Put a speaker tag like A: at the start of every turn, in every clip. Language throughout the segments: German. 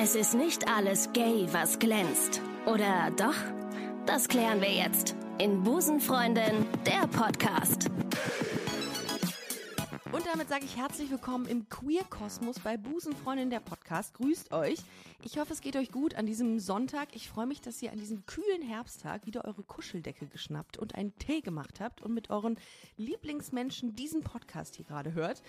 A: Es ist nicht alles gay, was glänzt. Oder doch? Das klären wir jetzt in Busenfreundin, der Podcast.
B: Und damit sage ich herzlich willkommen im Queer-Kosmos bei Busenfreundin der Podcast. Grüßt euch. Ich hoffe, es geht euch gut an diesem Sonntag. Ich freue mich, dass ihr an diesem kühlen Herbsttag wieder eure Kuscheldecke geschnappt und einen Tee gemacht habt und mit euren Lieblingsmenschen diesen Podcast hier gerade hört.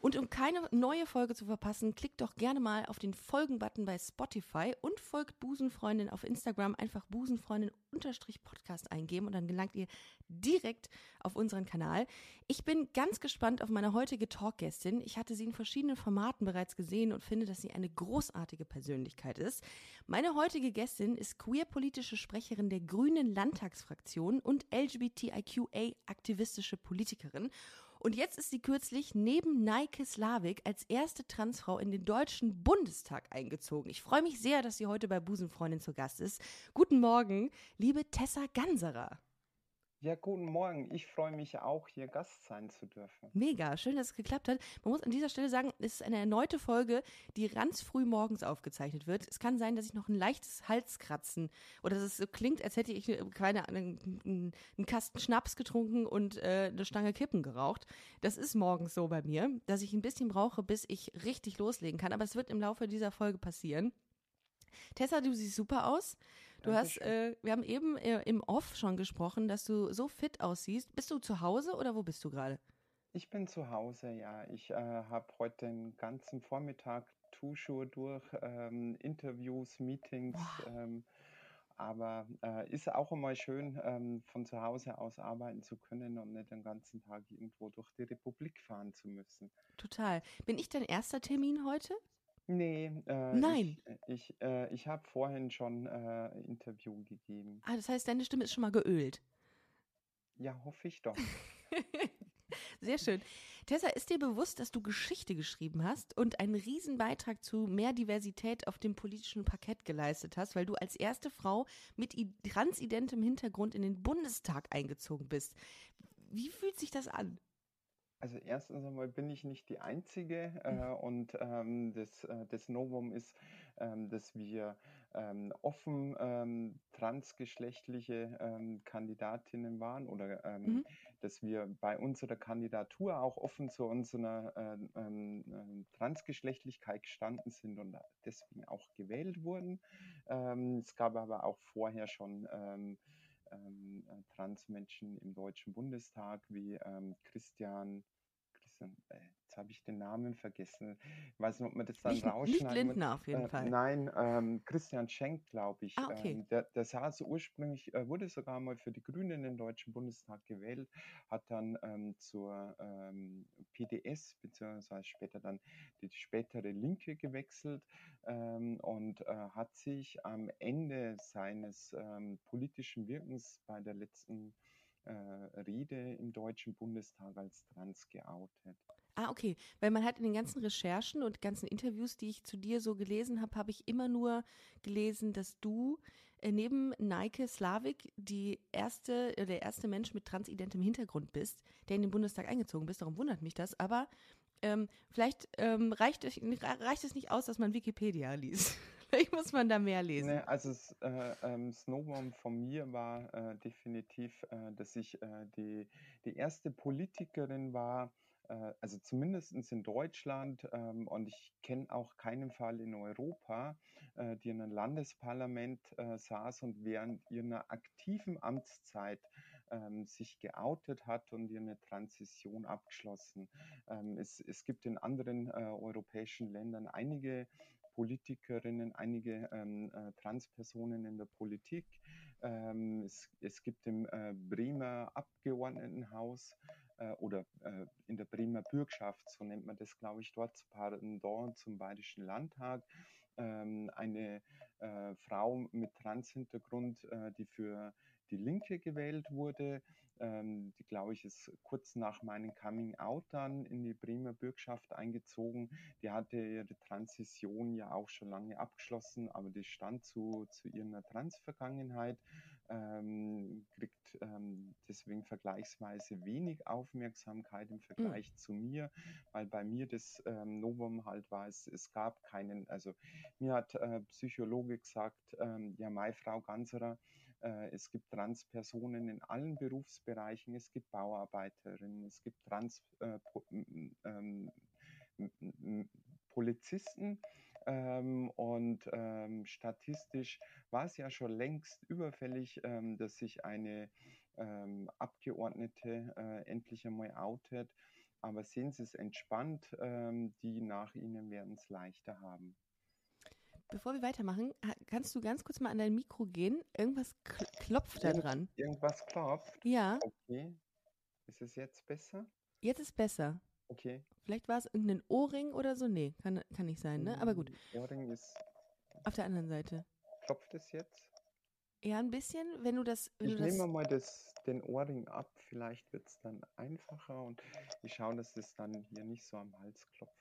B: Und um keine neue Folge zu verpassen, klickt doch gerne mal auf den Folgen-Button bei Spotify und folgt Busenfreundin auf Instagram. Einfach Busenfreundin-Podcast eingeben und dann gelangt ihr direkt auf unseren Kanal. Ich bin ganz gespannt auf meine heutige Talkgästin. Ich hatte sie in verschiedenen Formaten bereits gesehen und finde, dass sie eine großartige Persönlichkeit ist. Meine heutige Gästin ist queer-politische Sprecherin der Grünen Landtagsfraktion und LGBTIQA-aktivistische Politikerin. Und jetzt ist sie kürzlich neben Nike Slavik als erste Transfrau in den Deutschen Bundestag eingezogen. Ich freue mich sehr, dass sie heute bei Busenfreundin zu Gast ist. Guten Morgen, liebe Tessa Ganserer.
C: Ja, guten Morgen. Ich freue mich auch, hier Gast sein zu dürfen.
B: Mega, schön, dass es geklappt hat. Man muss an dieser Stelle sagen, es ist eine erneute Folge, die ganz früh morgens aufgezeichnet wird. Es kann sein, dass ich noch ein leichtes Halskratzen oder dass es so klingt, als hätte ich keine, einen, einen Kasten Schnaps getrunken und äh, eine Stange Kippen geraucht. Das ist morgens so bei mir, dass ich ein bisschen brauche, bis ich richtig loslegen kann. Aber es wird im Laufe dieser Folge passieren. Tessa, du siehst super aus. Du hast, äh, wir haben eben äh, im Off schon gesprochen, dass du so fit aussiehst. Bist du zu Hause oder wo bist du gerade?
C: Ich bin zu Hause, ja. Ich äh, habe heute den ganzen Vormittag Tuschuhe durch, ähm, Interviews, Meetings. Ähm, aber äh, ist auch immer schön, ähm, von zu Hause aus arbeiten zu können und nicht den ganzen Tag irgendwo durch die Republik fahren zu müssen.
B: Total. Bin ich dein erster Termin heute?
C: Nee, äh,
B: Nein.
C: ich, ich, äh, ich habe vorhin schon äh, Interview gegeben.
B: Ah, das heißt, deine Stimme ist schon mal geölt.
C: Ja, hoffe ich doch.
B: Sehr schön. Tessa, ist dir bewusst, dass du Geschichte geschrieben hast und einen riesen Beitrag zu mehr Diversität auf dem politischen Parkett geleistet hast, weil du als erste Frau mit transidentem Hintergrund in den Bundestag eingezogen bist. Wie fühlt sich das an?
C: Also erstens einmal bin ich nicht die Einzige äh, mhm. und ähm, das, äh, das Novum ist, ähm, dass wir ähm, offen ähm, transgeschlechtliche ähm, Kandidatinnen waren oder ähm, mhm. dass wir bei unserer Kandidatur auch offen zu unserer äh, Transgeschlechtlichkeit gestanden sind und deswegen auch gewählt wurden. es gab aber auch vorher schon ähm, äh, Transmenschen im Deutschen Bundestag wie ähm, Christian, Christian äh, habe ich den Namen vergessen. Ich weiß nicht, ob man das dann
B: nicht,
C: rausschneiden
B: Nicht Lindner auf jeden
C: äh,
B: Fall.
C: Nein, ähm, Christian Schenk, glaube ich.
B: Ah, okay.
C: Ähm, der, der saß ursprünglich, äh, wurde sogar mal für die Grünen in den Deutschen Bundestag gewählt, hat dann ähm, zur ähm, PDS, beziehungsweise später dann die spätere Linke gewechselt ähm, und äh, hat sich am Ende seines ähm, politischen Wirkens bei der letzten äh, Rede im Deutschen Bundestag als trans geoutet.
B: Ah, okay. Weil man hat in den ganzen Recherchen und ganzen Interviews, die ich zu dir so gelesen habe, habe ich immer nur gelesen, dass du äh, neben Nike Slavik die erste, äh, der erste Mensch mit transidentem Hintergrund bist, der in den Bundestag eingezogen bist. Darum wundert mich das. Aber ähm, vielleicht ähm, reicht, es, reicht es nicht aus, dass man Wikipedia liest. vielleicht muss man da mehr lesen.
C: Nee, also äh, ähm, Snowbomb von mir war äh, definitiv, äh, dass ich äh, die, die erste Politikerin war, äh, also zumindest in Deutschland ähm, und ich kenne auch keinen Fall in Europa, äh, die in einem Landesparlament äh, saß und während ihrer aktiven Amtszeit ähm, sich geoutet hat und ihre Transition abgeschlossen. Ähm, es, es gibt in anderen europäischen Ländern einige Politikerinnen, einige ähm, äh, Transpersonen in der Politik. Ähm, es, es, gibt im äh, Bremer Abgeordnetenhaus äh, oder äh, in der Bremer Bürgschaft, so nennt man das, glaube ich, dort, Pardon zum Bayerischen Landtag, ähm, eine äh, Frau mit Trans-Hintergrund, äh, die für die Linke gewählt wurde. Ähm, die, glaube ich, ist kurz nach meinem Coming Out dann in die Bremer Bürgschaft eingezogen. Die hatte ihre Transition ja auch schon lange abgeschlossen, aber die stand zu, zu ihrer Trans-Vergangenheit. Ähm, kriegt ähm, deswegen vergleichsweise wenig Aufmerksamkeit im
B: Hm.
C: Vergleich zu mir, weil bei mir das ähm, Novum halt war, es, es gab keinen, also mir hat äh, Psychologe gesagt, ähm, ja, meine Frau Ganserer, äh, es gibt Transpersonen in allen Berufsbereichen, es gibt Bauarbeiterinnen, es gibt Trans, äh, po- ähm, Polizisten ähm, und ähm, statistisch war es ja schon längst überfällig, ähm, dass sich eine ähm, Abgeordnete äh, endlich einmal outet. Aber sehen Sie es entspannt, ähm, die nach Ihnen werden es leichter haben.
B: Bevor wir weitermachen, kannst du ganz kurz mal an dein Mikro gehen? Irgendwas kl klopft da dran.
C: Irgendwas klopft.
B: Ja,
C: Okay. Ist es jetzt besser?
B: jetzt ist besser.
C: Okay.
B: Vielleicht war es irgendein Ohrring oder so. Nee, kann, kann nicht sein, ne? Aber gut,
C: Mm, Ohrring ist.
B: auf der anderen Seite.
C: Klopft es jetzt?
B: Ja, ein bisschen, wenn du das, wenn
C: Ich
B: du das.
C: nehme mal das, den Ohrring ab, vielleicht wird es dann einfacher und ich schaue, dass es dann hier nicht so am Hals klopft.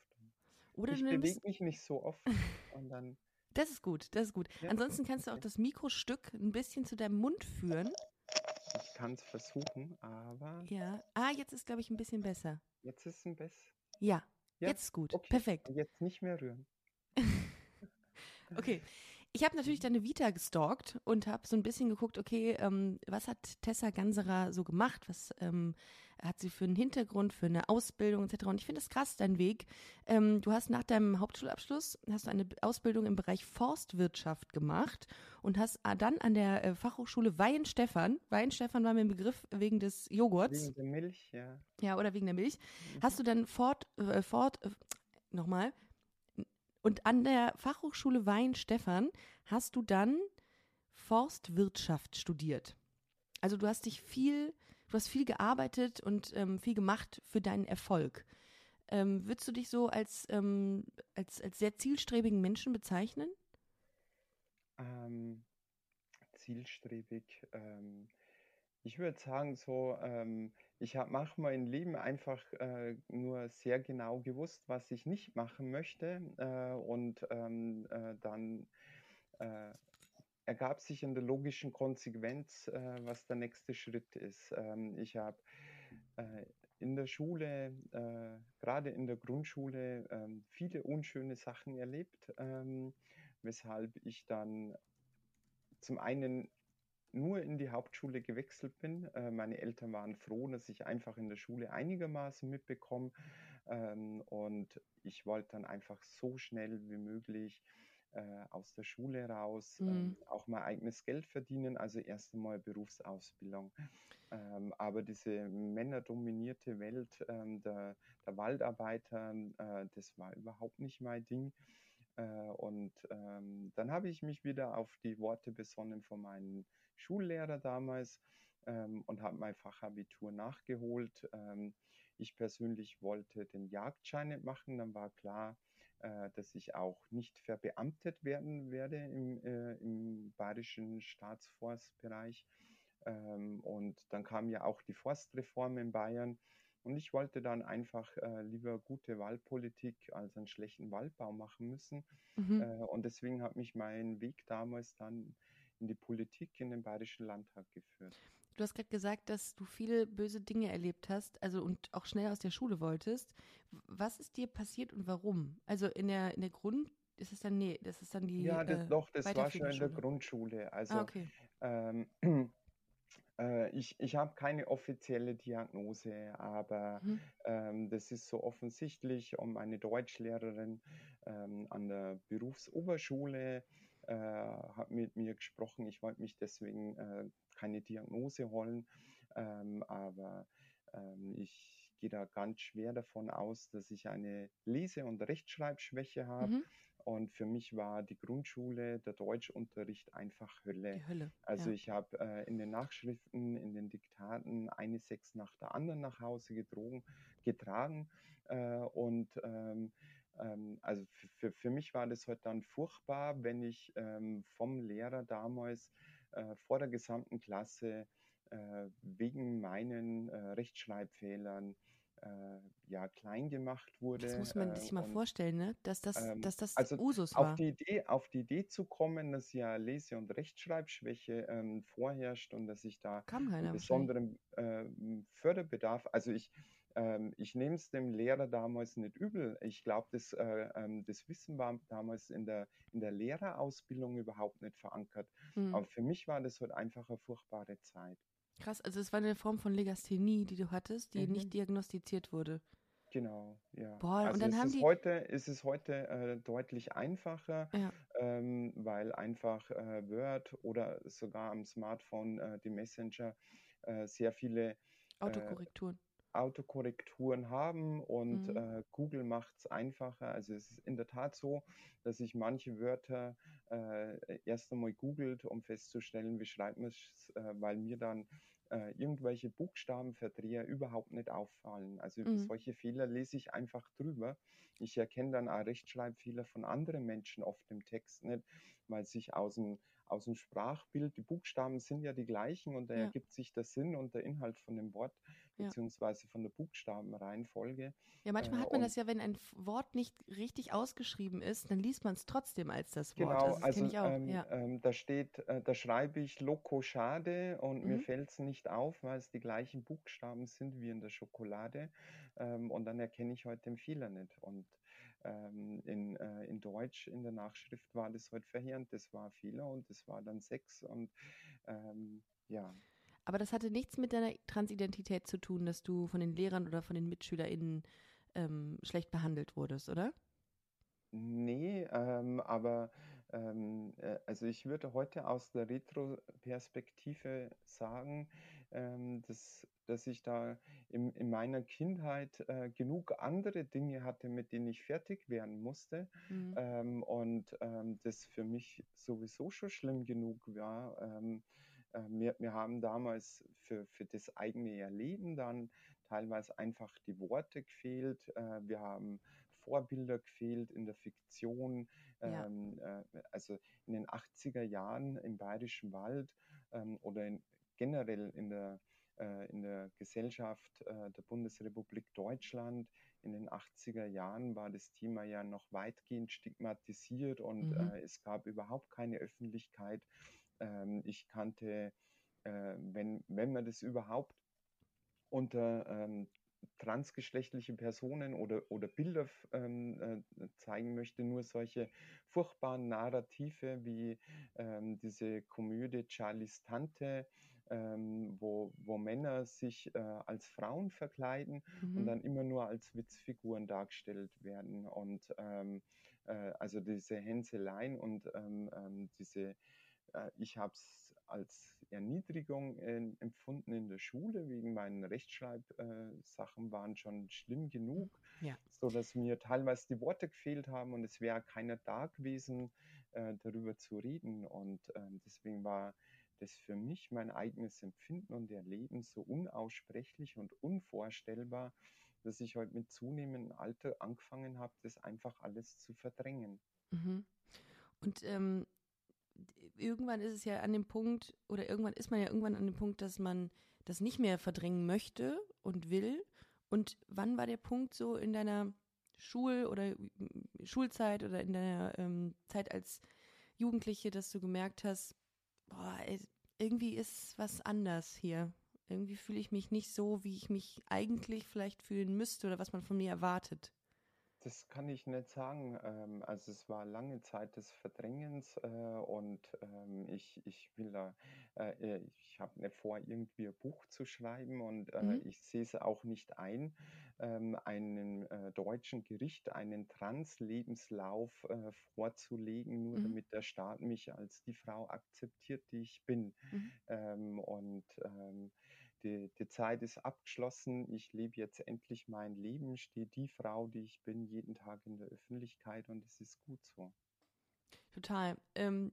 B: Oder
C: ich bewege mich nicht so oft und dann,
B: Das ist gut, das ist gut.
C: Ja,
B: Ansonsten kannst du auch das Mikrostück ein bisschen zu deinem Mund führen.
C: Ich kann es versuchen, aber
B: Ja. Ah, jetzt ist, glaube ich, ein bisschen besser.
C: jetzt ist es ein Bess.
B: Ja,
C: Ja,
B: jetzt ist gut.
C: okay.
B: Perfekt.
C: Jetzt nicht mehr rühren.
B: Okay. Ich habe natürlich deine Vita gestalkt und habe so ein bisschen geguckt, okay, ähm, was hat Tessa Ganserer so gemacht? Was ähm, hat sie für einen Hintergrund, für eine Ausbildung etc. Und ich finde es krass, dein Weg. Ähm, du hast nach deinem Hauptschulabschluss hast du eine Ausbildung im Bereich Forstwirtschaft gemacht und hast ah, dann an der äh, Fachhochschule Weihenstephan, Weihenstephan war mir ein Begriff wegen des Joghurts,
C: Wegen der Milch, ja.
B: ja, oder wegen der Milch,
C: Mhm.
B: hast du dann fort, äh, fort, äh, nochmal, und an der Fachhochschule Weihenstephan hast du dann Forstwirtschaft studiert. Also du hast dich viel, du hast viel gearbeitet und ähm, viel gemacht für deinen Erfolg. Ähm, würdest du dich so als, ähm, als, als sehr zielstrebigen Menschen bezeichnen?
C: Ähm, zielstrebig. Ähm, ich würde sagen, so, ähm, ich habe manchmal im Leben einfach äh, nur sehr genau gewusst, was ich nicht machen möchte. Äh, und ähm, äh, dann äh, ergab sich in der logischen Konsequenz, äh, was der nächste Schritt ist. Ähm, ich habe äh, in der Schule, äh, gerade in der Grundschule, ähm, viele unschöne Sachen erlebt, ähm, weshalb ich dann zum einen nur in die Hauptschule gewechselt bin. Äh, meine Eltern waren froh, dass ich einfach in der Schule einigermaßen mitbekomme. Ähm, und ich wollte dann einfach so schnell wie möglich äh, aus der Schule raus,
B: Mhm.
C: ähm, auch mein eigenes Geld verdienen, also erst einmal Berufsausbildung. Ähm, aber diese männerdominierte Welt ähm, der, der Waldarbeiter, äh, das war überhaupt nicht mein Ding. Äh, und ähm, dann habe ich mich wieder auf die Worte besonnen von meinem Schullehrer damals ähm, und habe mein Fachabitur nachgeholt. Ähm, ich persönlich wollte den Jagdschein nicht machen. Dann war klar, äh, dass ich auch nicht verbeamtet werden werde im, äh, im bayerischen Staatsforstbereich. Ähm, und dann kam ja auch die Forstreform in Bayern. Und ich wollte dann einfach äh, lieber gute Waldpolitik als einen schlechten Waldbau machen müssen.
B: Mhm.
C: Äh, und deswegen hat mich mein Weg damals dann in die Politik in den Bayerischen Landtag geführt.
B: Du hast gerade gesagt, dass du viele böse Dinge erlebt hast, also und auch schnell aus der Schule wolltest. Was ist dir passiert und warum? Also in der in der Grund ist es dann nee, das ist dann die
C: Ja, das,
B: äh,
C: doch, das war schon in der. Grundschule. Also
B: Ah, okay.
C: ähm, äh, ich, ich habe keine offizielle Diagnose, aber
B: Mhm.
C: ähm, das ist so offensichtlich um eine Deutschlehrerin ähm, an der Berufsoberschule äh, hat mit mir gesprochen. Ich wollte mich deswegen äh, keine Diagnose holen, ähm, aber ähm, ich gehe da ganz schwer davon aus, dass ich eine Lese- und Rechtschreibschwäche habe.
B: Mhm.
C: Und für mich war die Grundschule, der Deutschunterricht einfach Hölle.
B: Hölle.
C: Also
B: ja.
C: ich habe äh, in den Nachschriften, in den Diktaten eine Sechs nach der anderen nach Hause gedrogen, getragen. Äh, und ähm, ähm, also für, für, für mich war das heute dann furchtbar, wenn ich ähm, vom Lehrer damals äh, vor der gesamten Klasse äh, wegen meinen äh, Rechtschreibfehlern äh, ja, klein gemacht wurde.
B: Das muss man
C: äh,
B: sich mal
C: und,
B: vorstellen, ne? dass, das,
C: ähm,
B: dass das
C: also
B: Usus
C: auf
B: war.
C: die Idee, auf die Idee zu kommen, dass ja Lese- und Rechtschreibschwäche ähm, vorherrscht und dass ich da besonderen ähm, Förderbedarf, also ich, ähm, ich nehme es dem Lehrer damals nicht übel. Ich glaube, das, äh, ähm, das Wissen war damals in der, in der Lehrerausbildung überhaupt nicht verankert.
B: Hm.
C: Aber für mich war das halt einfach eine furchtbare Zeit.
B: Krass, also es war eine Form von Legasthenie, die du hattest, die
C: Mhm.
B: nicht diagnostiziert wurde.
C: Genau, ja.
B: Boah, und
C: Also
B: dann
C: es
B: haben
C: ist
B: die-
C: heute, ist es heute äh, deutlich einfacher,
B: Ja.
C: ähm, weil einfach äh, Word oder sogar am Smartphone äh, die Messenger äh, sehr viele
B: Autokorrekturen.
C: Autokorrekturen haben und
B: Mhm.
C: äh, Google macht es einfacher. Also es ist in der Tat so, dass ich manche Wörter äh, erst einmal googelt, um festzustellen, wie schreibt man es, äh, weil mir dann äh, irgendwelche Buchstabenverdreher überhaupt nicht auffallen. Also
B: Mhm.
C: solche Fehler lese ich einfach drüber. Ich erkenne dann auch Rechtschreibfehler von anderen Menschen oft im Text nicht, weil sich aus dem, aus dem Sprachbild, die Buchstaben sind ja die gleichen und da
B: Ja.
C: ergibt sich der Sinn und der Inhalt von dem Wort. Beziehungsweise von der Buchstabenreihenfolge.
B: Ja, manchmal
C: äh,
B: hat man das ja, wenn ein Wort nicht richtig ausgeschrieben ist, dann liest man es trotzdem als das Wort.
C: Genau,
B: also das
C: also
B: kenne ich auch.
C: ähm,
B: ja.
C: ähm, da steht, äh, da schreibe ich Loco Schade und mir
B: Mhm.
C: fällt es nicht auf, weil es die gleichen Buchstaben sind wie in der Schokolade. Ähm, und dann erkenne ich heute den Fehler nicht. Und ähm, in, äh, in Deutsch in der Nachschrift war das heute verheerend. Das war Fehler und das war dann sechs. Und ähm, ja,
B: Aber das hatte nichts mit deiner Transidentität zu tun, dass du von den Lehrern oder von den MitschülerInnen ähm, schlecht behandelt wurdest, oder?
C: Nee, ähm, aber ähm, äh, also ich würde heute aus der Retro-Perspektive sagen, ähm, dass, dass ich da in, in meiner Kindheit äh, genug andere Dinge hatte, mit denen ich fertig werden musste.
B: Mhm.
C: Ähm, und ähm, das für mich sowieso schon schlimm genug war. Ähm, äh, wir, wir haben damals für, für das eigene Erleben dann teilweise einfach die Worte gefehlt. Äh, wir haben Vorbilder gefehlt in der Fiktion.
B: Ja.
C: Ähm, äh, also in den 80er Jahren im Bayerischen Wald ähm, oder in, generell in der, äh, in der Gesellschaft der Bundesrepublik Deutschland in den 80er Jahren war das Thema ja noch weitgehend stigmatisiert und
B: Mhm.
C: es gab überhaupt keine Öffentlichkeit. Ähm, ich kannte, äh, wenn, wenn man das überhaupt unter ähm, transgeschlechtliche Personen oder, oder Bilder ähm, äh, zeigen möchte, nur solche furchtbaren Narrative wie ähm, diese Komödie Charlies Tante, ähm, wo, wo Männer sich äh, als Frauen verkleiden und
B: Mhm.
C: dann immer nur als Witzfiguren dargestellt werden. Und ähm, äh, also diese Hänseleien und ähm, ähm, diese, äh, ich habe es als Erniedrigung äh, empfunden in der Schule, wegen meinen Rechtschreibsachen äh, waren schon schlimm genug,
B: Ja.
C: so dass mir teilweise die Worte gefehlt haben und es wäre keiner da gewesen, äh, darüber zu reden. Und ähm, deswegen war das für mich mein eigenes Empfinden und Erleben so unaussprechlich und unvorstellbar, dass ich heute mit zunehmendem Alter angefangen habe, das einfach alles zu verdrängen.
B: Mhm. Und ähm, irgendwann ist es ja an dem Punkt, oder irgendwann ist man ja irgendwann an dem Punkt, dass man das nicht mehr verdrängen möchte und will. Und wann war der Punkt so in deiner Schul- oder mm, Schulzeit oder in deiner ähm, Zeit als Jugendliche, dass du gemerkt hast, boah, irgendwie ist was anders hier. Irgendwie fühle ich mich nicht so, wie ich mich eigentlich vielleicht fühlen müsste oder was man von mir erwartet.
C: Das kann ich nicht sagen. Ähm, also es war lange Zeit des Verdrängens äh, und ähm, ich, ich will da, äh, ich habe nicht vor, irgendwie ein Buch zu schreiben und äh,
B: Mhm.
C: ich sehe es auch nicht ein, ähm, einem äh, deutschen Gericht einen Trans-Lebenslauf äh, vorzulegen, nur
B: Mhm.
C: damit der Staat mich als die Frau akzeptiert, die ich bin.
B: Mhm.
C: Ähm, und ähm, die, die Zeit ist abgeschlossen. Ich lebe jetzt endlich mein Leben, stehe die Frau, die ich bin, jeden Tag in der Öffentlichkeit und es ist gut so.
B: Total. Ähm,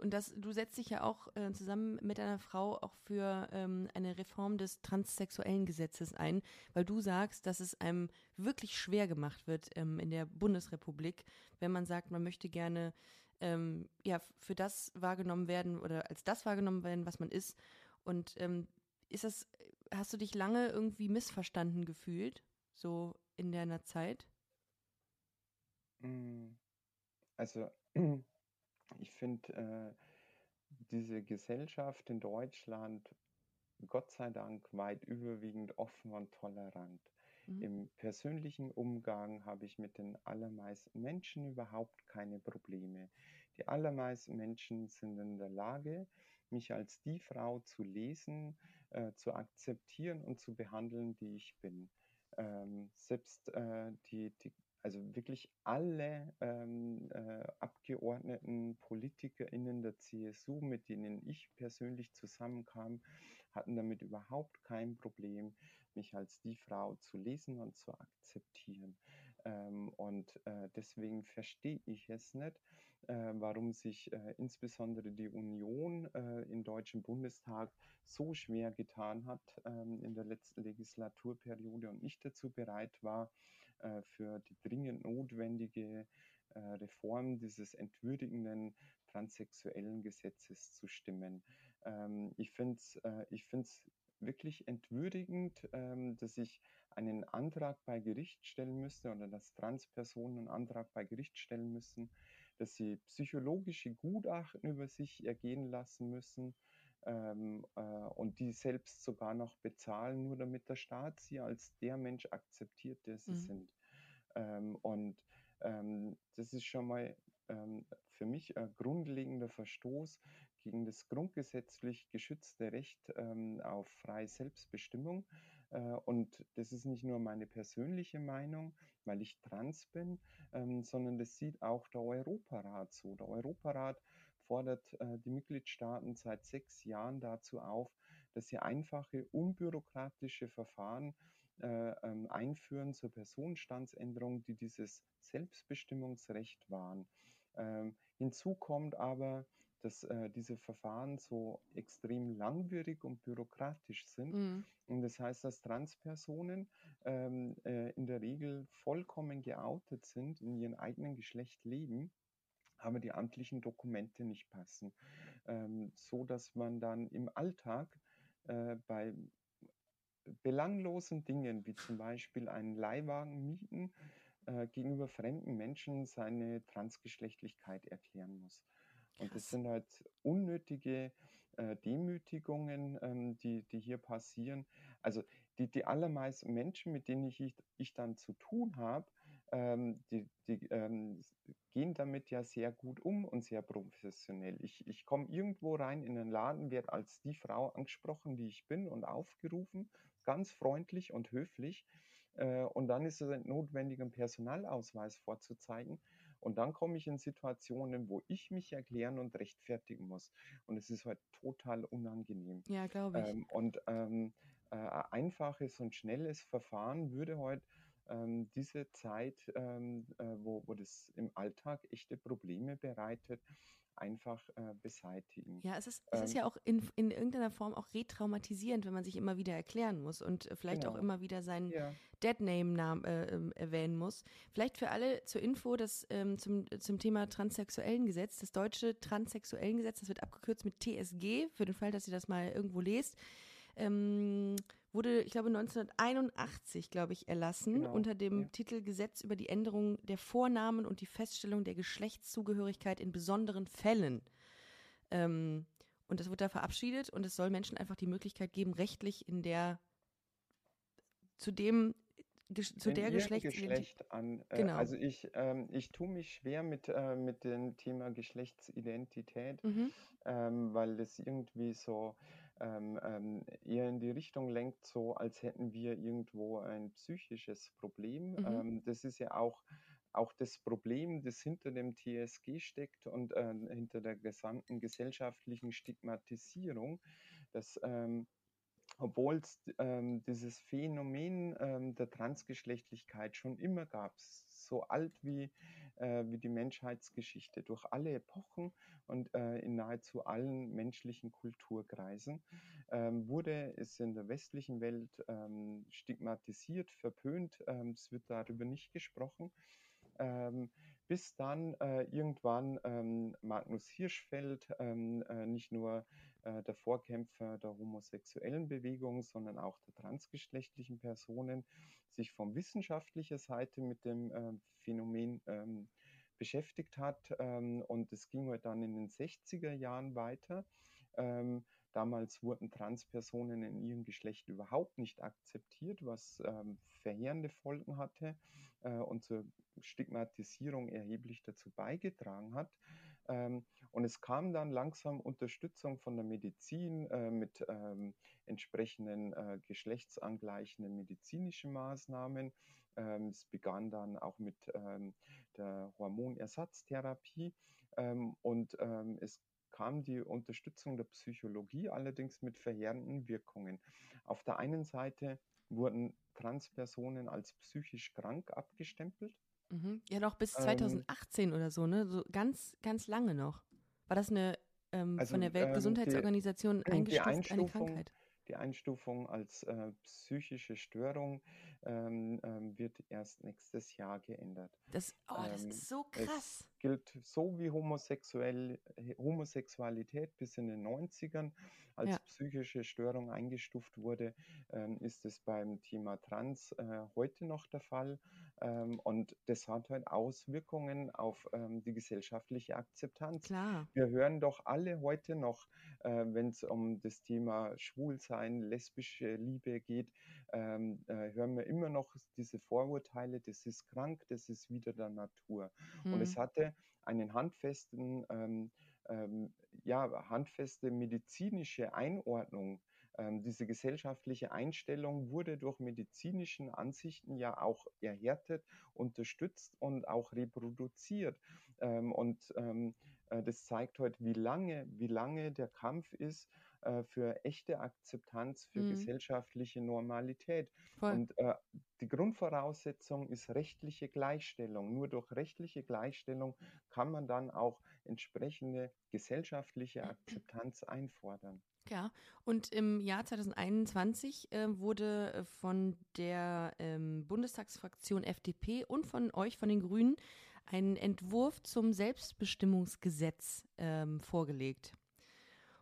B: und das, du setzt dich ja auch äh, zusammen mit einer Frau auch für ähm, eine Reform des transsexuellen Gesetzes ein, weil du sagst, dass es einem wirklich schwer gemacht wird ähm, in der Bundesrepublik, wenn man sagt, man möchte gerne ähm, ja für das wahrgenommen werden oder als das wahrgenommen werden, was man ist. Und ähm, ist das, hast du dich lange irgendwie missverstanden gefühlt? so in deiner Zeit?
C: Mm, also, ich finde äh, diese Gesellschaft in Deutschland Gott sei Dank weit überwiegend offen und tolerant. Mhm. Im persönlichen Umgang habe ich mit den allermeisten Menschen überhaupt keine Probleme. Die allermeisten Menschen sind in der Lage, mich als die Frau zu lesen, äh, zu akzeptieren und zu behandeln, die ich bin. Ähm, selbst äh, die, die, also wirklich alle ähm, äh, Abgeordneten, PolitikerInnen der CSU, mit denen ich persönlich zusammenkam, hatten damit überhaupt kein Problem, mich als die Frau zu lesen und zu akzeptieren. Ähm, und äh, deswegen verstehe ich es nicht, äh, warum sich äh, insbesondere die Union äh, im Deutschen Bundestag so schwer getan hat ähm, in der letzten Legislaturperiode und nicht dazu bereit war, äh, für die dringend notwendige äh, Reform dieses entwürdigenden transsexuellen Gesetzes zu stimmen. Ähm, ich finde es ich wirklich entwürdigend, ähm, dass ich einen Antrag bei Gericht stellen müsste oder dass Transpersonen einen Antrag bei Gericht stellen müssen, dass sie psychologische Gutachten über sich ergehen lassen müssen ähm, äh, und die selbst sogar noch bezahlen, nur damit der Staat sie als der Mensch akzeptiert, der sie mhm. sind. Ähm, und ähm, das ist schon mal ähm, für mich ein grundlegender Verstoß gegen das grundgesetzlich geschützte Recht ähm, auf freie Selbstbestimmung. Äh, und das ist nicht nur meine persönliche Meinung, weil ich trans bin, ähm, sondern das sieht auch der Europarat so. Der Europarat fordert äh, die Mitgliedstaaten seit sechs Jahren dazu auf, dass sie einfache, unbürokratische Verfahren äh, ähm, einführen zur Personenstandsänderung, die dieses Selbstbestimmungsrecht wahren. Ähm, hinzu kommt aber, dass äh, diese Verfahren so extrem langwierig und bürokratisch sind. Mhm. Und das heißt, dass Transpersonen ähm, äh, in der Regel vollkommen geoutet sind, in ihrem eigenen Geschlecht leben, aber die amtlichen Dokumente nicht passen. Ähm, so dass man dann im Alltag äh, bei belanglosen Dingen, wie zum Beispiel einen Leihwagen mieten, äh, gegenüber fremden Menschen seine Transgeschlechtlichkeit erklären muss. Und das sind halt unnötige äh, Demütigungen, ähm, die, die hier passieren. Also die, die allermeisten Menschen, mit denen ich, ich dann zu tun habe, ähm, die, die ähm, gehen damit ja sehr gut um und sehr professionell. Ich, ich komme irgendwo rein in einen Laden, werde als die Frau angesprochen, die ich bin und aufgerufen, ganz freundlich und höflich. Äh, und dann ist es notwendig, einen Personalausweis vorzuzeigen. Und dann komme ich in Situationen, wo ich mich erklären und rechtfertigen muss. Und es ist halt total unangenehm.
B: Ja, glaube ich.
C: Ähm, und ähm, äh, einfaches und schnelles Verfahren würde heute ähm, diese Zeit, ähm, äh, wo, wo das im Alltag echte Probleme bereitet, einfach äh, beseitigen.
B: Ja, es ist, es ist ähm, ja auch in, in irgendeiner Form auch retraumatisierend, wenn man sich immer wieder erklären muss und äh, vielleicht genau. auch immer wieder seinen ja. Deadname-Namen äh, ähm, erwähnen muss. Vielleicht für alle zur Info, dass ähm, zum, zum Thema transsexuellen Gesetz, das deutsche transsexuellen Gesetz, das wird abgekürzt mit TSG, für den Fall, dass ihr das mal irgendwo lest. Ähm, wurde, ich glaube, 1981, glaube ich, erlassen genau, unter dem ja. Titel Gesetz über die Änderung der Vornamen und die Feststellung der Geschlechtszugehörigkeit in besonderen Fällen. Ähm, und das wird da verabschiedet und es soll Menschen einfach die Möglichkeit geben, rechtlich in der zu dem zu der
C: Geschlechtsidentität. an. Äh, genau. Also ich, ähm, ich tue mich schwer mit, äh, mit dem Thema Geschlechtsidentität, mhm. ähm, weil das irgendwie so ähm, ähm, eher in die Richtung lenkt, so als hätten wir irgendwo ein psychisches Problem. Mhm. Ähm, das ist ja auch auch das Problem, das hinter dem TSG steckt und äh, hinter der gesamten gesellschaftlichen Stigmatisierung, dass ähm, obwohl es ähm, dieses Phänomen ähm, der Transgeschlechtlichkeit schon immer gab, so alt wie, äh, wie die Menschheitsgeschichte, durch alle Epochen und äh, in nahezu allen menschlichen Kulturkreisen, ähm, wurde es in der westlichen Welt ähm, stigmatisiert, verpönt, ähm, es wird darüber nicht gesprochen. Ähm, bis dann äh, irgendwann ähm, Magnus Hirschfeld, ähm, äh, nicht nur äh, der Vorkämpfer der homosexuellen Bewegung, sondern auch der transgeschlechtlichen Personen, sich von wissenschaftlicher Seite mit dem äh, Phänomen ähm, beschäftigt hat. Ähm, und es ging halt dann in den 60er Jahren weiter. Ähm, damals wurden Transpersonen in ihrem Geschlecht überhaupt nicht akzeptiert, was ähm, verheerende Folgen hatte äh, und zur Stigmatisierung erheblich dazu beigetragen hat. Ähm, und es kam dann langsam Unterstützung von der Medizin äh, mit ähm, entsprechenden äh, geschlechtsangleichenden medizinischen Maßnahmen. Ähm, es begann dann auch mit ähm, der Hormonersatztherapie ähm, und ähm, es kam die Unterstützung der Psychologie allerdings mit verheerenden Wirkungen. Auf der einen Seite wurden Transpersonen als psychisch krank abgestempelt.
B: Mhm. Ja, noch bis 2018 ähm, oder so, ne? So ganz, ganz lange noch. War das eine ähm, also, von der Weltgesundheitsorganisation ähm, eingestuft eine Krankheit?
C: Die Einstufung als äh, psychische Störung ähm, ähm, wird erst nächstes Jahr geändert.
B: Das, oh, das ähm, ist so krass.
C: Es gilt so wie Homosexuell, Homosexualität bis in den 90ern als ja. psychische Störung eingestuft wurde, ähm, ist es beim Thema Trans äh, heute noch der Fall. Ähm, und das hat halt Auswirkungen auf ähm, die gesellschaftliche Akzeptanz.
B: Klar.
C: Wir hören doch alle heute noch, äh, wenn es um das Thema Schwulsein, lesbische Liebe geht, ähm, äh, hören wir immer noch diese Vorurteile, das ist krank, das ist wieder der Natur. Mhm. Und es mhm. hatte einen handfesten ähm, ähm, ja, handfeste medizinische Einordnung diese gesellschaftliche Einstellung wurde durch medizinischen Ansichten ja auch erhärtet, unterstützt und auch reproduziert. Ähm, und ähm, äh, das zeigt heute, wie lange, wie lange der Kampf ist äh, für echte Akzeptanz, für mhm. gesellschaftliche Normalität. Voll. Und äh, die Grundvoraussetzung ist rechtliche Gleichstellung. Nur durch rechtliche Gleichstellung kann man dann auch entsprechende gesellschaftliche Akzeptanz einfordern.
B: Ja, und im Jahr 2021 äh, wurde äh, von der ähm, Bundestagsfraktion FDP und von euch, von den Grünen, ein Entwurf zum Selbstbestimmungsgesetz ähm, vorgelegt.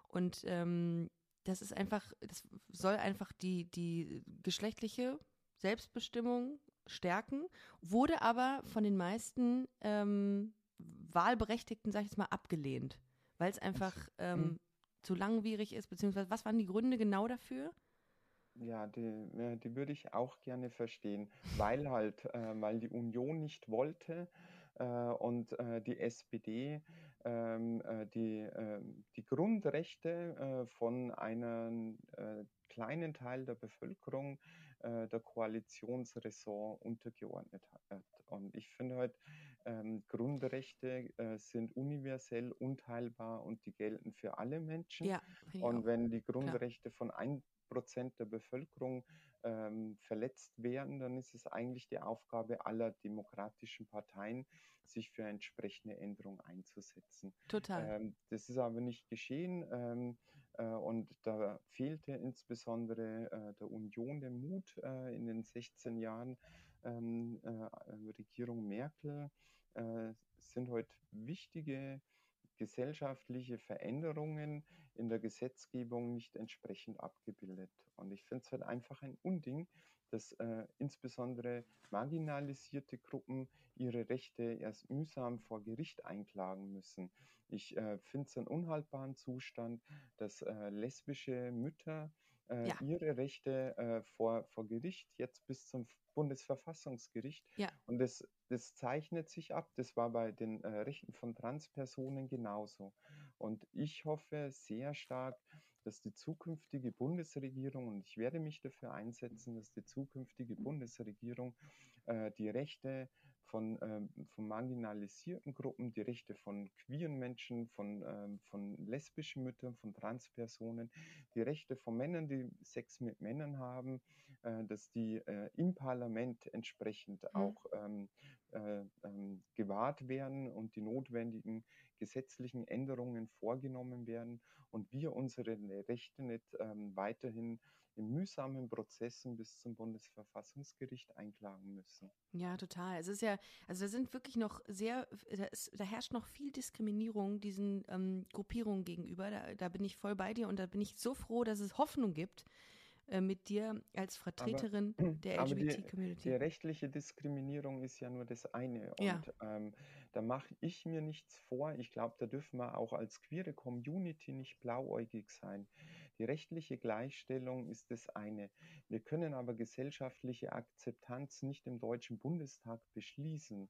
B: Und ähm, das ist einfach, das soll einfach die, die geschlechtliche Selbstbestimmung stärken, wurde aber von den meisten ähm, Wahlberechtigten, sag ich jetzt mal, abgelehnt, weil es einfach ähm, mhm zu langwierig ist, beziehungsweise was waren die Gründe genau dafür?
C: Ja, die, die würde ich auch gerne verstehen, weil halt, äh, weil die Union nicht wollte äh, und äh, die SPD ähm, äh, die, ähm, die Grundrechte äh, von einem äh, kleinen Teil der Bevölkerung der Koalitionsressort untergeordnet hat. Und ich finde halt, ähm, Grundrechte äh, sind universell, unteilbar und die gelten für alle Menschen. Ja, und wenn die Grundrechte Klar. von 1% der Bevölkerung ähm, verletzt werden, dann ist es eigentlich die Aufgabe aller demokratischen Parteien, sich für entsprechende Änderungen einzusetzen.
B: Total.
C: Ähm, das ist aber nicht geschehen. Ähm, äh, und da fehlte insbesondere äh, der Union der Mut äh, in den 16 Jahren ähm, äh, Regierung Merkel äh, sind heute wichtige gesellschaftliche Veränderungen in der Gesetzgebung nicht entsprechend abgebildet. Und ich finde es halt einfach ein Unding, dass äh, insbesondere marginalisierte Gruppen ihre Rechte erst mühsam vor Gericht einklagen müssen. Ich äh, finde es einen unhaltbaren Zustand, dass äh, lesbische Mütter äh, ja. ihre Rechte äh, vor, vor Gericht jetzt bis zum Bundesverfassungsgericht. Ja. Und das, das zeichnet sich ab. Das war bei den äh, Rechten von Transpersonen genauso. Und ich hoffe sehr stark, dass die zukünftige Bundesregierung, und ich werde mich dafür einsetzen, dass die zukünftige Bundesregierung äh, die Rechte von, ähm, von marginalisierten Gruppen, die Rechte von queeren Menschen, von, ähm, von lesbischen Müttern, von Transpersonen, die Rechte von Männern, die Sex mit Männern haben, äh, dass die äh, im Parlament entsprechend mhm. auch ähm, äh, ähm, gewahrt werden und die notwendigen gesetzlichen Änderungen vorgenommen werden und wir unsere Rechte nicht ähm, weiterhin in mühsamen Prozessen bis zum Bundesverfassungsgericht einklagen müssen.
B: Ja, total. Es ist ja, also da sind wirklich noch sehr, da, ist, da herrscht noch viel Diskriminierung diesen ähm, Gruppierungen gegenüber. Da, da bin ich voll bei dir und da bin ich so froh, dass es Hoffnung gibt äh, mit dir als Vertreterin
C: aber,
B: der LGBT-Community.
C: Die, die, rechtliche Diskriminierung ist ja nur das eine. Und ja. ähm, da mache ich mir nichts vor. Ich glaube, da dürfen wir auch als queere Community nicht blauäugig sein. Die rechtliche Gleichstellung ist das eine. Wir können aber gesellschaftliche Akzeptanz nicht im Deutschen Bundestag beschließen.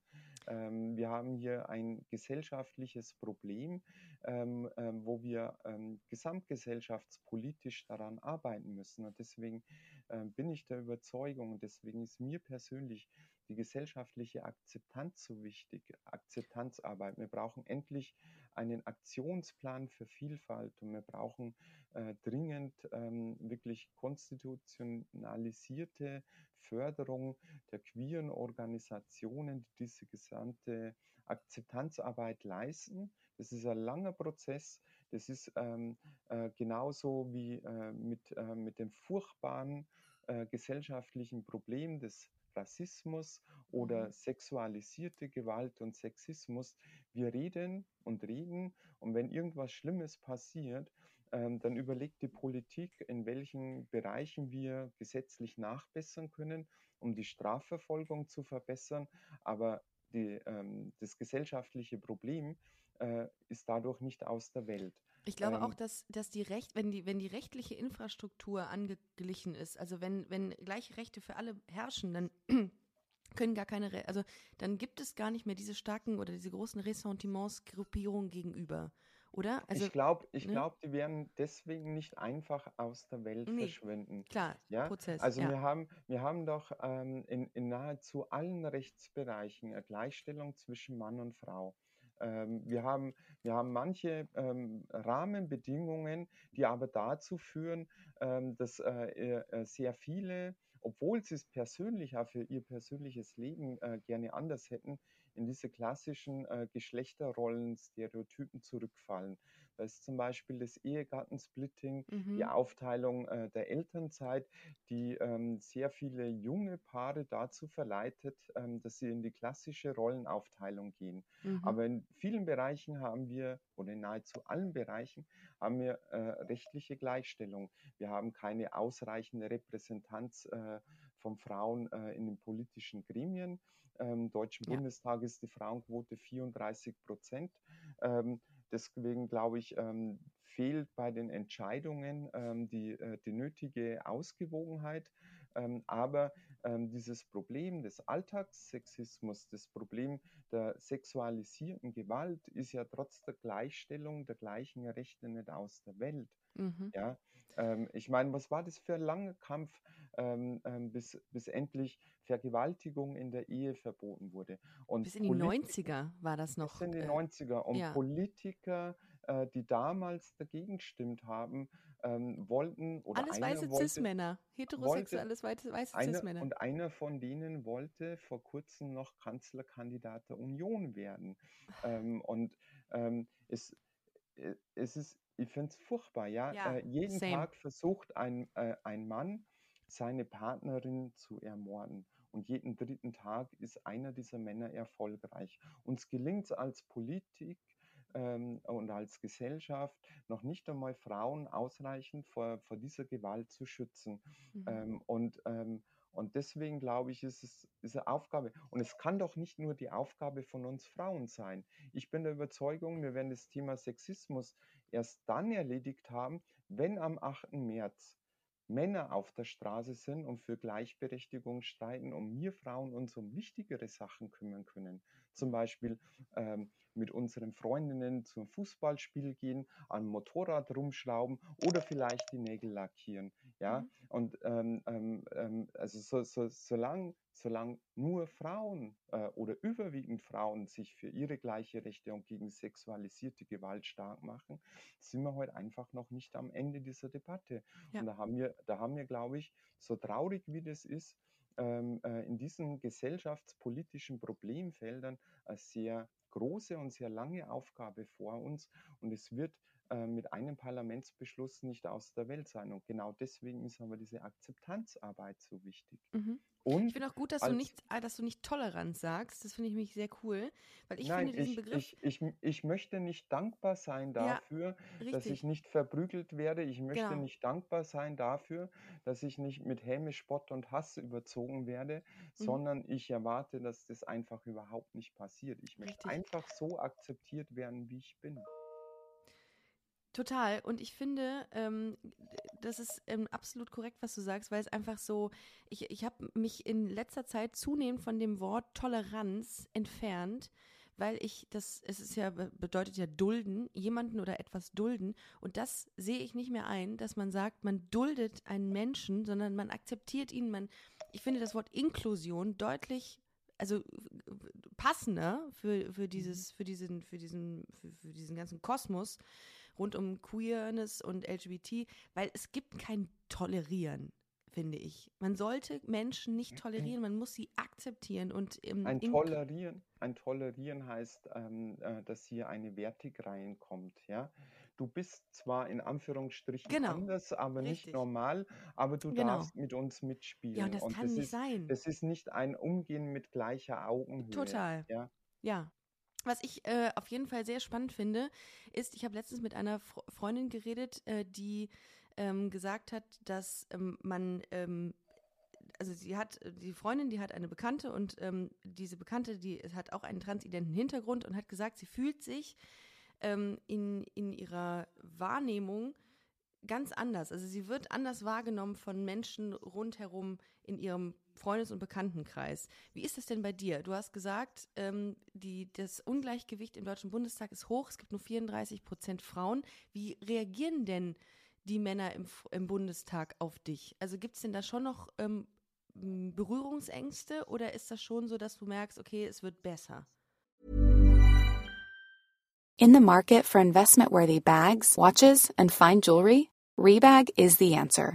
C: Ähm, wir haben hier ein gesellschaftliches Problem, ähm, ähm, wo wir ähm, gesamtgesellschaftspolitisch daran arbeiten müssen. Und deswegen ähm, bin ich der Überzeugung und deswegen ist mir persönlich die gesellschaftliche Akzeptanz so wichtig, Akzeptanzarbeit. Wir brauchen endlich einen Aktionsplan für Vielfalt und wir brauchen äh, dringend ähm, wirklich konstitutionalisierte Förderung der queeren Organisationen, die diese gesamte Akzeptanzarbeit leisten. Das ist ein langer Prozess. Das ist ähm, äh, genauso wie äh, mit, äh, mit dem furchtbaren äh, gesellschaftlichen Problem des Rassismus oder mhm. sexualisierte Gewalt und Sexismus. Wir reden und reden und wenn irgendwas Schlimmes passiert, ähm, dann überlegt die Politik, in welchen Bereichen wir gesetzlich nachbessern können, um die Strafverfolgung zu verbessern. Aber die, ähm, das gesellschaftliche Problem äh, ist dadurch nicht aus der Welt.
B: Ich glaube ähm, auch, dass, dass die Recht, wenn die, wenn die rechtliche Infrastruktur angeglichen ist, also wenn, wenn gleiche Rechte für alle herrschen, dann können gar keine, also dann gibt es gar nicht mehr diese starken oder diese großen Ressentiments Gruppierungen gegenüber, oder?
C: Also, ich glaube, ich ne? glaube, die werden deswegen nicht einfach aus der Welt nee, verschwinden.
B: Klar,
C: ja?
B: Prozess.
C: Also
B: ja.
C: wir haben, wir haben doch ähm, in, in nahezu allen Rechtsbereichen eine Gleichstellung zwischen Mann und Frau. Ähm, wir, haben, wir haben manche ähm, Rahmenbedingungen, die aber dazu führen, ähm, dass äh, äh, sehr viele, obwohl sie es persönlich auch für ihr persönliches Leben äh, gerne anders hätten, in diese klassischen äh, Geschlechterrollen, Stereotypen zurückfallen. Da ist zum Beispiel das Ehegattensplitting, mhm. die Aufteilung äh, der Elternzeit, die ähm, sehr viele junge Paare dazu verleitet, ähm, dass sie in die klassische Rollenaufteilung gehen. Mhm. Aber in vielen Bereichen haben wir, oder in nahezu allen Bereichen, haben wir äh, rechtliche Gleichstellung. Wir haben keine ausreichende Repräsentanz äh, von Frauen äh, in den politischen Gremien. Im Deutschen ja. Bundestag ist die Frauenquote 34 Prozent. Ähm, deswegen glaube ich, ähm, fehlt bei den Entscheidungen ähm, die, äh, die nötige Ausgewogenheit. Ähm, aber ähm, dieses Problem des Alltagssexismus, das Problem der sexualisierten Gewalt ist ja trotz der Gleichstellung der gleichen Rechte nicht aus der Welt. Mhm. Ja, ähm, ich meine, was war das für ein langer Kampf, ähm, ähm, bis, bis endlich Vergewaltigung in der Ehe verboten wurde?
B: Und bis in die Polit 90er war das noch.
C: Bis in die äh, 90er. Und ja. Politiker, äh, die damals dagegen gestimmt haben, ähm, wollten oder
B: alles weiße Cis-Männer, heterosexuelles weiße, weiße Cis-Männer.
C: Und einer von denen wollte vor kurzem noch Kanzlerkandidat der Union werden. ähm, und ähm, es, es ist ich finde es furchtbar, ja. ja äh, jeden same. Tag versucht ein, äh, ein Mann, seine Partnerin zu ermorden. Und jeden dritten Tag ist einer dieser Männer erfolgreich. Uns gelingt es als Politik ähm, und als Gesellschaft noch nicht einmal Frauen ausreichend vor, vor dieser Gewalt zu schützen. Mhm. Ähm, und ähm, und deswegen glaube ich, ist es ist eine Aufgabe. Und es kann doch nicht nur die Aufgabe von uns Frauen sein. Ich bin der Überzeugung, wir werden das Thema Sexismus erst dann erledigt haben, wenn am 8. März Männer auf der Straße sind und für Gleichberechtigung streiten und wir Frauen uns um wichtigere Sachen kümmern können. Zum Beispiel ähm, mit unseren Freundinnen zum Fußballspiel gehen, am Motorrad rumschrauben oder vielleicht die Nägel lackieren. Ja, mhm. und ähm, ähm, ähm, also so, so, solange solang nur Frauen äh, oder überwiegend Frauen sich für ihre gleiche Rechte und gegen sexualisierte Gewalt stark machen, sind wir heute einfach noch nicht am Ende dieser Debatte. Ja. Und da haben wir, da haben wir, glaube ich, so traurig wie das ist, ähm, äh, in diesen gesellschaftspolitischen Problemfeldern eine sehr große und sehr lange Aufgabe vor uns. Und es wird äh, mit einem Parlamentsbeschluss nicht aus der Welt sein. Und genau deswegen ist aber diese Akzeptanzarbeit so wichtig.
B: Mhm. Und ich finde auch gut, dass du, nicht, ah, dass du nicht Toleranz sagst. Das finde ich mich sehr cool. Weil ich nein, finde diesen
C: ich,
B: Begriff.
C: Ich, ich, ich möchte nicht dankbar sein dafür, ja, dass ich nicht verprügelt werde. Ich möchte genau. nicht dankbar sein dafür, dass ich nicht mit Häme, Spott und Hass überzogen werde, mhm. sondern ich erwarte, dass das einfach überhaupt nicht passiert. Ich möchte Richtig. einfach so akzeptiert werden, wie ich bin.
B: Total. Und ich finde, ähm, das ist ähm, absolut korrekt, was du sagst, weil es einfach so, ich, ich habe mich in letzter Zeit zunehmend von dem Wort Toleranz entfernt, weil ich das, es ist ja, bedeutet ja dulden, jemanden oder etwas dulden. Und das sehe ich nicht mehr ein, dass man sagt, man duldet einen Menschen, sondern man akzeptiert ihn. Man, ich finde das Wort Inklusion deutlich also passender für, für dieses, für diesen, für diesen, für, für diesen ganzen Kosmos, rund um Queerness und LGBT, weil es gibt kein Tolerieren finde ich. Man sollte Menschen nicht tolerieren, man muss sie akzeptieren und
C: im, ein Tolerieren, ein Tolerieren heißt, ähm, äh, dass hier eine Wertig reinkommt, ja. Du bist zwar in Anführungsstrichen genau. anders, aber Richtig. nicht normal, aber du genau. darfst mit uns mitspielen.
B: Ja, das und kann das nicht
C: ist,
B: sein.
C: Das ist nicht ein Umgehen mit gleicher Augenhöhe.
B: Total. Ja. Ja, was ich äh, auf jeden Fall sehr spannend finde, ist, ich habe letztens mit einer Freundin geredet, äh, die ähm, gesagt hat, dass ähm, man, ähm, also sie hat, die Freundin, die hat eine Bekannte und ähm, diese Bekannte, die hat auch einen transidenten Hintergrund und hat gesagt, sie fühlt sich ähm, in, in ihrer Wahrnehmung ganz anders. Also sie wird anders wahrgenommen von Menschen rundherum in ihrem Freundes- und Bekanntenkreis. Wie ist das denn bei dir? Du hast gesagt, ähm, die, das Ungleichgewicht im Deutschen Bundestag ist hoch. Es gibt nur 34 Prozent Frauen. Wie reagieren denn die Männer im, im Bundestag auf dich? Also gibt es denn da schon noch ähm, Berührungsängste oder ist das schon so, dass du merkst, okay, es wird besser?
D: In the market for investment-worthy bags, watches and fine jewelry, Rebag is the answer.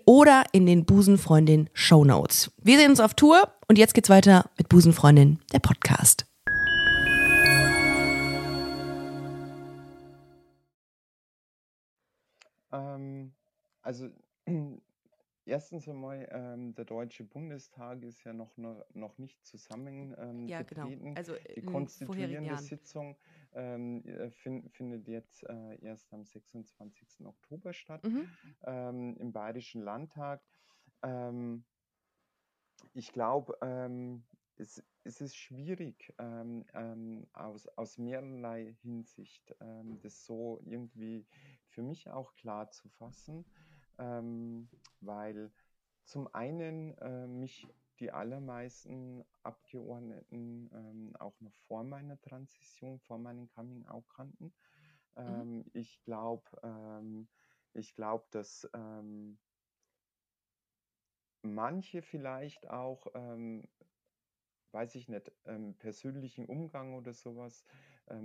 B: oder in den Busenfreundin Show Notes. Wir sehen uns auf Tour und jetzt geht's weiter mit Busenfreundin, der Podcast.
C: Ähm, also erstens einmal, ähm, der Deutsche Bundestag ist ja noch, noch, nicht zusammen ähm, ja, genau. Also Die konstituierende Sitzung ähm, äh, fin findet jetzt äh, erst am 26. Oktober statt mhm. ähm, im Bayerischen Landtag. Ähm, ich glaube, ähm, es, es, ist schwierig ähm, ähm, aus, aus mehrerlei Hinsicht, das so irgendwie für mich auch klar zu fassen, weil zum einen äh, mich die allermeisten Abgeordneten ähm, auch noch vor meiner Transition, vor meinem Coming Out kannten. Ähm, mhm. Ich glaube, ähm, ich glaube, dass ähm, manche vielleicht auch, ähm, weiß ich nicht, ähm, persönlichen Umgang oder sowas,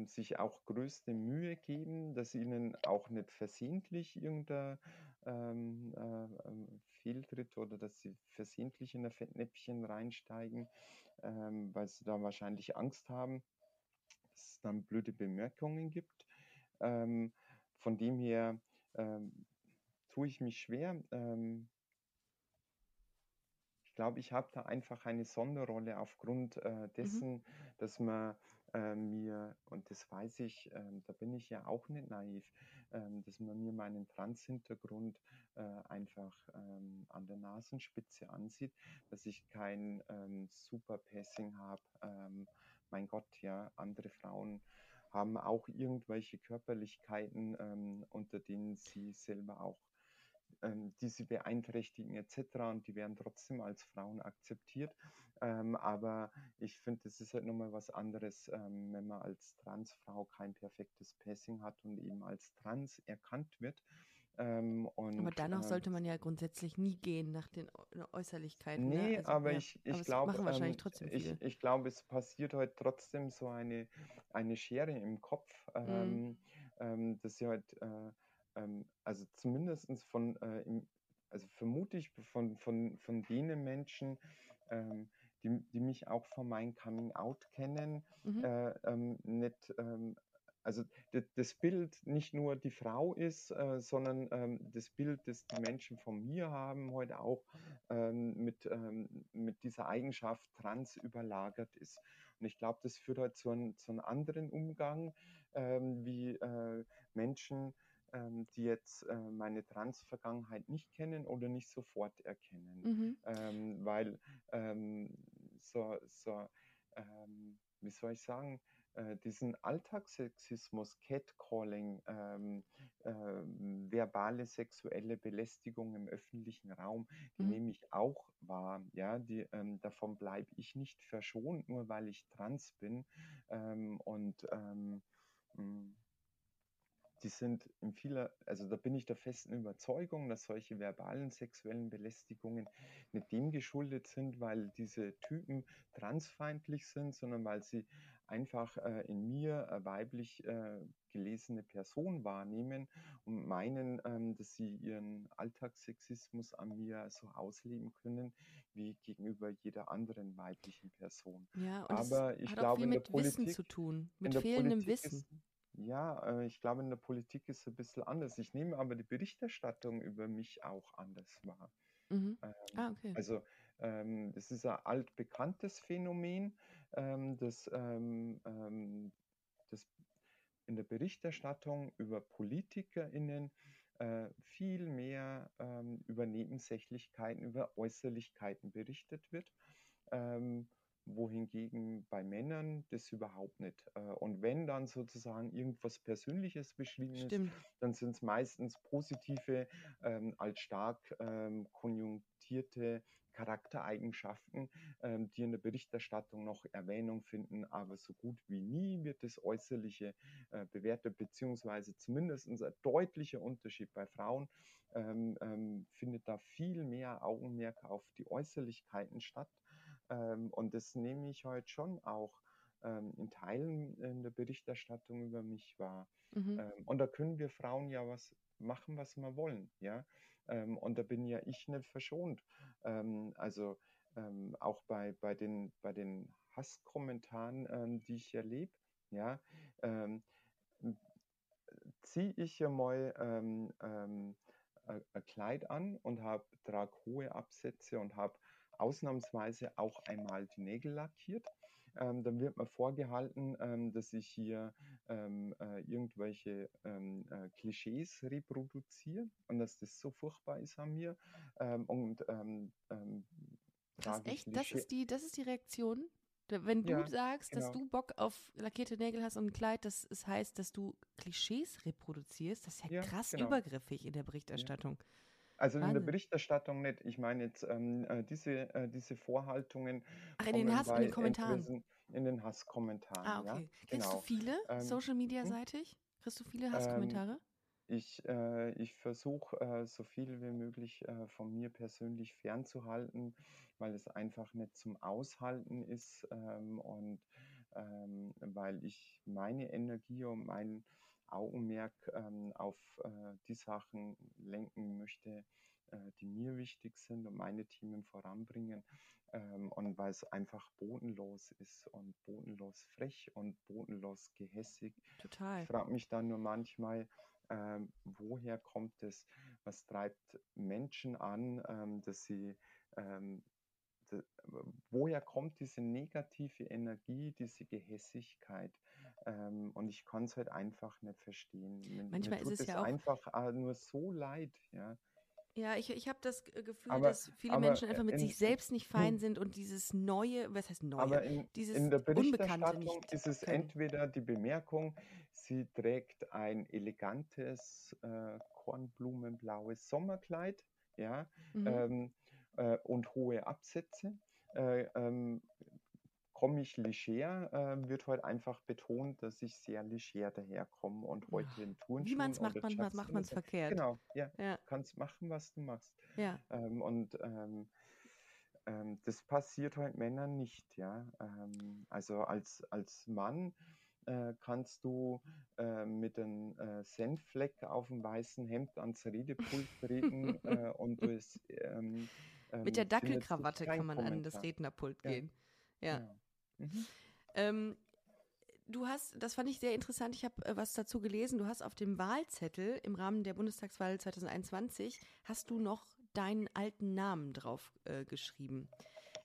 C: sich auch größte Mühe geben, dass ihnen auch nicht versehentlich irgendein ähm, äh, Fehltritt oder dass sie versehentlich in ein Fettnäpfchen reinsteigen, ähm, weil sie da wahrscheinlich Angst haben, es dann blöde Bemerkungen gibt. Ähm, von dem her ähm, tue ich mich schwer. Ähm, ich glaube, ich habe da einfach eine Sonderrolle aufgrund äh,
B: Mhm.
C: dessen, dass man äh, mir, und das weiß ich, ähm, da bin ich ja auch nicht naiv, ähm, dass man mir meinen Trans-Hintergrund äh, einfach ähm, an der Nasenspitze ansieht, dass ich kein ähm, Super-Passing habe. Ähm, mein Gott, ja, andere Frauen haben auch irgendwelche Körperlichkeiten, ähm, unter denen sie selber auch ähm, die sie beeinträchtigen etc. Und die werden trotzdem als Frauen akzeptiert. Ähm, aber ich finde, das ist halt nochmal was anderes, ähm, wenn man als Transfrau kein perfektes Passing hat und eben als trans erkannt wird. Ähm, und,
B: Aber danach
C: ähm,
B: sollte man ja grundsätzlich nie gehen nach den Äu- Äußerlichkeiten.
C: Nee,
B: ne? Also,
C: aber
B: ja.
C: ich, ich glaube, ähm, ich, ich glaube, es passiert heute trotzdem so eine, eine Schere im Kopf,
B: Mhm.
C: ähm, ähm, dass sie halt, äh, ähm, also zumindest von, äh, im, also vermute ich von, von, von denen Menschen, ähm, die, die mich auch von meinem Coming Out kennen,
B: Mhm.
C: äh, ähm, nicht, ähm, also das Bild nicht nur die Frau ist, äh, sondern ähm, das Bild, das die Menschen von mir haben, heute auch ähm, mit, ähm, mit dieser Eigenschaft trans überlagert ist. Und ich glaube, das führt halt zu, einem zu einem anderen Umgang, ähm, wie äh, Menschen, ähm, die jetzt äh, meine Trans-Vergangenheit nicht kennen oder nicht sofort erkennen.
B: Mhm.
C: Ähm, weil ähm, so, so ähm, wie soll ich sagen, äh, diesen Alltagssexismus, Catcalling, ähm, ähm, verbale sexuelle Belästigung im öffentlichen Raum, die
B: Mhm.
C: nehme ich auch wahr. Ja, die, ähm, davon bleibe ich nicht verschont, nur weil ich trans bin. Ähm, und ähm, mh, die sind in vieler, also da bin ich der festen Überzeugung, dass solche verbalen sexuellen Belästigungen nicht dem geschuldet sind, weil diese Typen transfeindlich sind, sondern weil sie einfach äh, in mir eine weiblich äh, gelesene Person wahrnehmen und meinen, ähm, dass sie ihren Alltagssexismus an mir so ausleben können wie gegenüber jeder anderen weiblichen Person.
B: Ja, und
C: Aber
B: es
C: ich
B: hat auch
C: glaube,
B: viel
C: in der
B: mit Wissen
C: Politik,
B: zu tun, mit fehlendem
C: Politik
B: Wissen.
C: ist, ja, äh, ich glaube, in der Politik ist es ein bisschen anders. Ich nehme aber die Berichterstattung über mich auch anders wahr.
B: Mhm.
C: Ähm,
B: Ah, okay.
C: also ähm, das ist ein altbekanntes Phänomen, ähm, das, ähm, ähm, das in der Berichterstattung über PolitikerInnen äh, viel mehr ähm, über Nebensächlichkeiten, über Äußerlichkeiten berichtet wird. Ähm, wohingegen bei Männern das überhaupt nicht. Äh, und wenn dann sozusagen irgendwas Persönliches beschrieben ist,
B: Stimmt.
C: dann sind es meistens positive, ähm, als stark ähm, konjunktierte Charaktereigenschaften, ähm, die in der Berichterstattung noch Erwähnung finden, aber so gut wie nie wird das Äußerliche äh, bewertet, beziehungsweise zumindest ein deutlicher Unterschied bei Frauen ähm, ähm, findet da viel mehr Augenmerk auf die Äußerlichkeiten statt. Ähm, und das nehme ich heute schon auch ähm, in Teilen in der Berichterstattung über mich wahr.
B: Mhm.
C: Ähm, und da können wir Frauen ja was machen, was wir wollen, ja. Ähm, und da bin ja ich nicht verschont. Ähm, also ähm, auch bei, bei, den, bei den Hasskommentaren, die ich erlebe, ja, ziehe ich ja mal ähm, ähm, ein ein Kleid an und habe trage hohe Absätze und habe ausnahmsweise auch einmal die Nägel lackiert. Ähm, dann wird mir vorgehalten, ähm, dass ich hier ähm, äh, irgendwelche ähm, äh, Klischees reproduziere und dass das so furchtbar ist an mir. Ähm, und ähm, ich
B: echt? Das ist die, das ist die Reaktion? Wenn du
C: Ja,
B: sagst, dass
C: genau.
B: du Bock auf lackierte Nägel hast und ein Kleid, das es heißt, dass du Klischees reproduzierst, das ist ja,
C: Ja,
B: krass
C: genau.
B: übergriffig in der Berichterstattung.
C: Also in der. Berichterstattung nicht. Ich meine jetzt ähm, äh, diese, äh, diese Vorhaltungen
B: Ach, in den Hass, in den Kommentaren.
C: In den Hasskommentaren,
B: Ah, okay.
C: ja.
B: Kriegst
C: genau.
B: du viele
C: Ähm,
B: Social Media seitig? Kriegst du viele
C: Ähm,
B: Hasskommentare?
C: Ich, äh, ich versuche äh, so viel wie möglich äh, von mir persönlich fernzuhalten, weil es einfach nicht zum Aushalten ist ähm, und ähm, weil ich meine Energie und mein Augenmerk ähm, auf äh, die Sachen lenken möchte, äh, die mir wichtig sind und meine Themen voranbringen. Ähm, und weil es einfach bodenlos ist und bodenlos frech und bodenlos gehässig.
B: Total.
C: Ich frage mich dann nur manchmal, ähm, woher kommt es, was treibt Menschen an, ähm, dass sie ähm, woher kommt diese negative Energie, diese Gehässigkeit? Ähm, und ich kann es halt einfach nicht verstehen. Mir,
B: Manchmal
C: mir
B: ist es ja auch
C: einfach äh, nur so leid, ja.
B: Ja, ich, ich habe das Gefühl,
C: Aber-
B: dass viele Menschen einfach mit
C: in-
B: sich selbst nicht fein
C: hm.
B: sind und dieses Neue, was heißt Neue?
C: Aber in,
B: dieses
C: in der Berichterstattung
B: nicht
C: ist es
B: können.
C: entweder die Bemerkung, sie trägt ein elegantes äh, kornblumenblaues Sommerkleid, ja,
B: Mhm.
C: ähm, äh, und hohe Absätze. Äh, ähm, komme ich leger, äh, wird heute einfach betont, dass ich sehr leger daherkomme und heute in Turnschuhen
B: Wie man es macht, man, macht es verkehrt.
C: Genau, ja,
B: Ja,
C: kannst machen, was du machst.
B: ja.
C: Ähm, und ähm, ähm, das passiert halt Männern nicht, ja. Ähm, also als, als Mann äh, kannst du äh, mit einem äh, Senffleck auf dem weißen Hemd ans Redepult treten äh, und du es, ähm,
B: Mit der
C: ähm,
B: Dackelkrawatte kann man an das. Rednerpult
C: Ja.
B: gehen. Ja.
C: Genau. Mhm.
B: Ähm, du hast, das fand ich sehr interessant, ich habe äh, was dazu gelesen, du hast auf dem Wahlzettel im Rahmen der Bundestagswahl 2021, hast du noch deinen alten Namen drauf äh, geschrieben.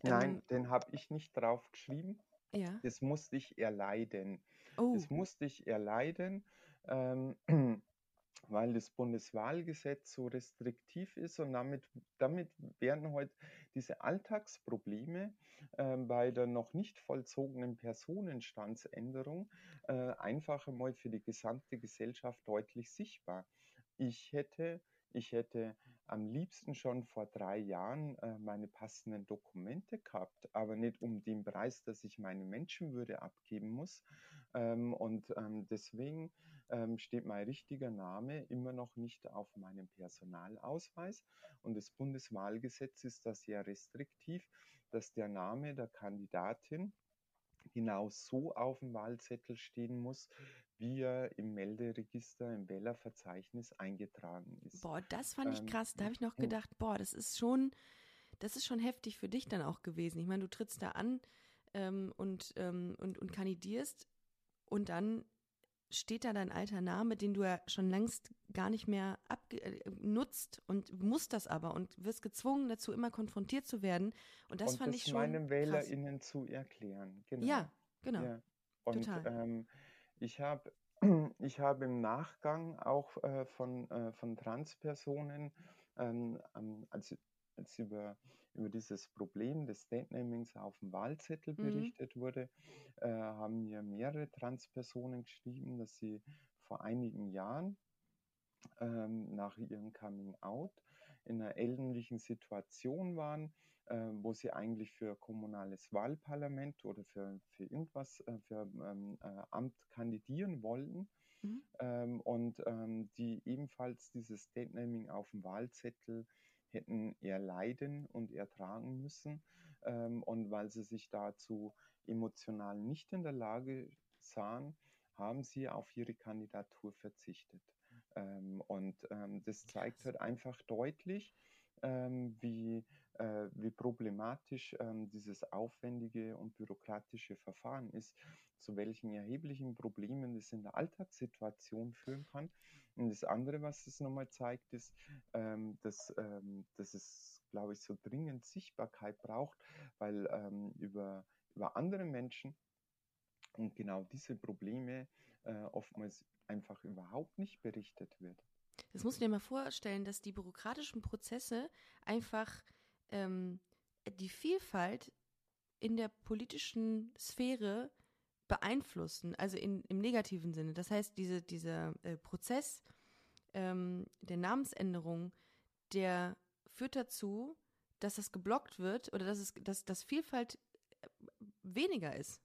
C: Nein,
B: Ähm,
C: den habe ich nicht drauf geschrieben.
B: Ja.
C: Das musste ich erleiden.
B: Oh,
C: Das musste ich erleiden, ähm, weil das Bundeswahlgesetz so restriktiv ist und damit, damit werden heute diese Alltagsprobleme ähm, bei der noch nicht vollzogenen Personenstandsänderung äh, einfach einmal für die gesamte Gesellschaft deutlich sichtbar. Ich hätte, ich hätte am liebsten schon vor drei Jahren äh, meine passenden Dokumente gehabt, aber nicht um den Preis, dass ich meine Menschenwürde abgeben muss. Ähm, und ähm, deswegen ähm, steht mein richtiger Name immer noch nicht auf meinem Personalausweis. Und das Bundeswahlgesetz ist da sehr restriktiv, dass der Name der Kandidatin genau so auf dem Wahlzettel stehen muss, wie er im Melderegister, im Wählerverzeichnis eingetragen ist.
B: boah, das fand ich
C: ähm,
B: krass. Da habe ich noch gedacht, boah, das ist schon, das ist schon heftig für dich dann auch gewesen. Ich meine, du trittst da an ähm, und, ähm, und, und kandidierst und dann steht da dein alter Name, den du ja schon längst gar nicht mehr äh, nutzt und musst das aber und wirst gezwungen dazu, immer konfrontiert zu werden. Und das
C: und
B: fand
C: das
B: ich schon
C: meinen
B: krass.
C: WählerInnen zu erklären. Genau.
B: Ja, genau.
C: Ja. Und
B: Total.
C: ähm, ich habe ich hab im Nachgang auch äh, von, äh, von Transpersonen, ähm, ähm, als, über, über dieses Problem des Date-Namings auf dem Wahlzettel
B: Mhm.
C: berichtet wurde, äh, haben mir mehrere Transpersonen geschrieben, dass sie vor einigen Jahren ähm, nach ihrem Coming-out in einer ähnlichen Situation waren, äh, wo sie eigentlich für kommunales Wahlparlament oder für, für irgendwas, äh, für ähm, äh, Amt kandidieren wollten
B: Mhm.
C: ähm, und ähm, die ebenfalls dieses Date-Naming auf dem Wahlzettel hätten erleiden und ertragen müssen. Ähm, und weil sie sich dazu emotional nicht in der Lage sahen, haben sie auf ihre Kandidatur verzichtet. Ähm, und ähm, das zeigt halt einfach deutlich, ähm, wie, äh, wie problematisch ähm, dieses aufwendige und bürokratische Verfahren ist, zu welchen erheblichen Problemen das in der Alltagssituation führen kann. Und das andere, was es nochmal zeigt, ist, ähm, dass, ähm, dass es, glaube ich, so dringend Sichtbarkeit braucht, weil ähm, über, über andere Menschen und genau diese Probleme äh, oftmals einfach überhaupt nicht berichtet wird.
B: Das musst du dir mal vorstellen, dass die bürokratischen Prozesse einfach ähm, die Vielfalt in der politischen Sphäre beeinflussen, also in, im negativen Sinne. Das heißt, diese, dieser äh, Prozess ähm, der Namensänderung, der führt dazu, dass das geblockt wird oder dass, es, dass, dass Vielfalt äh, weniger ist.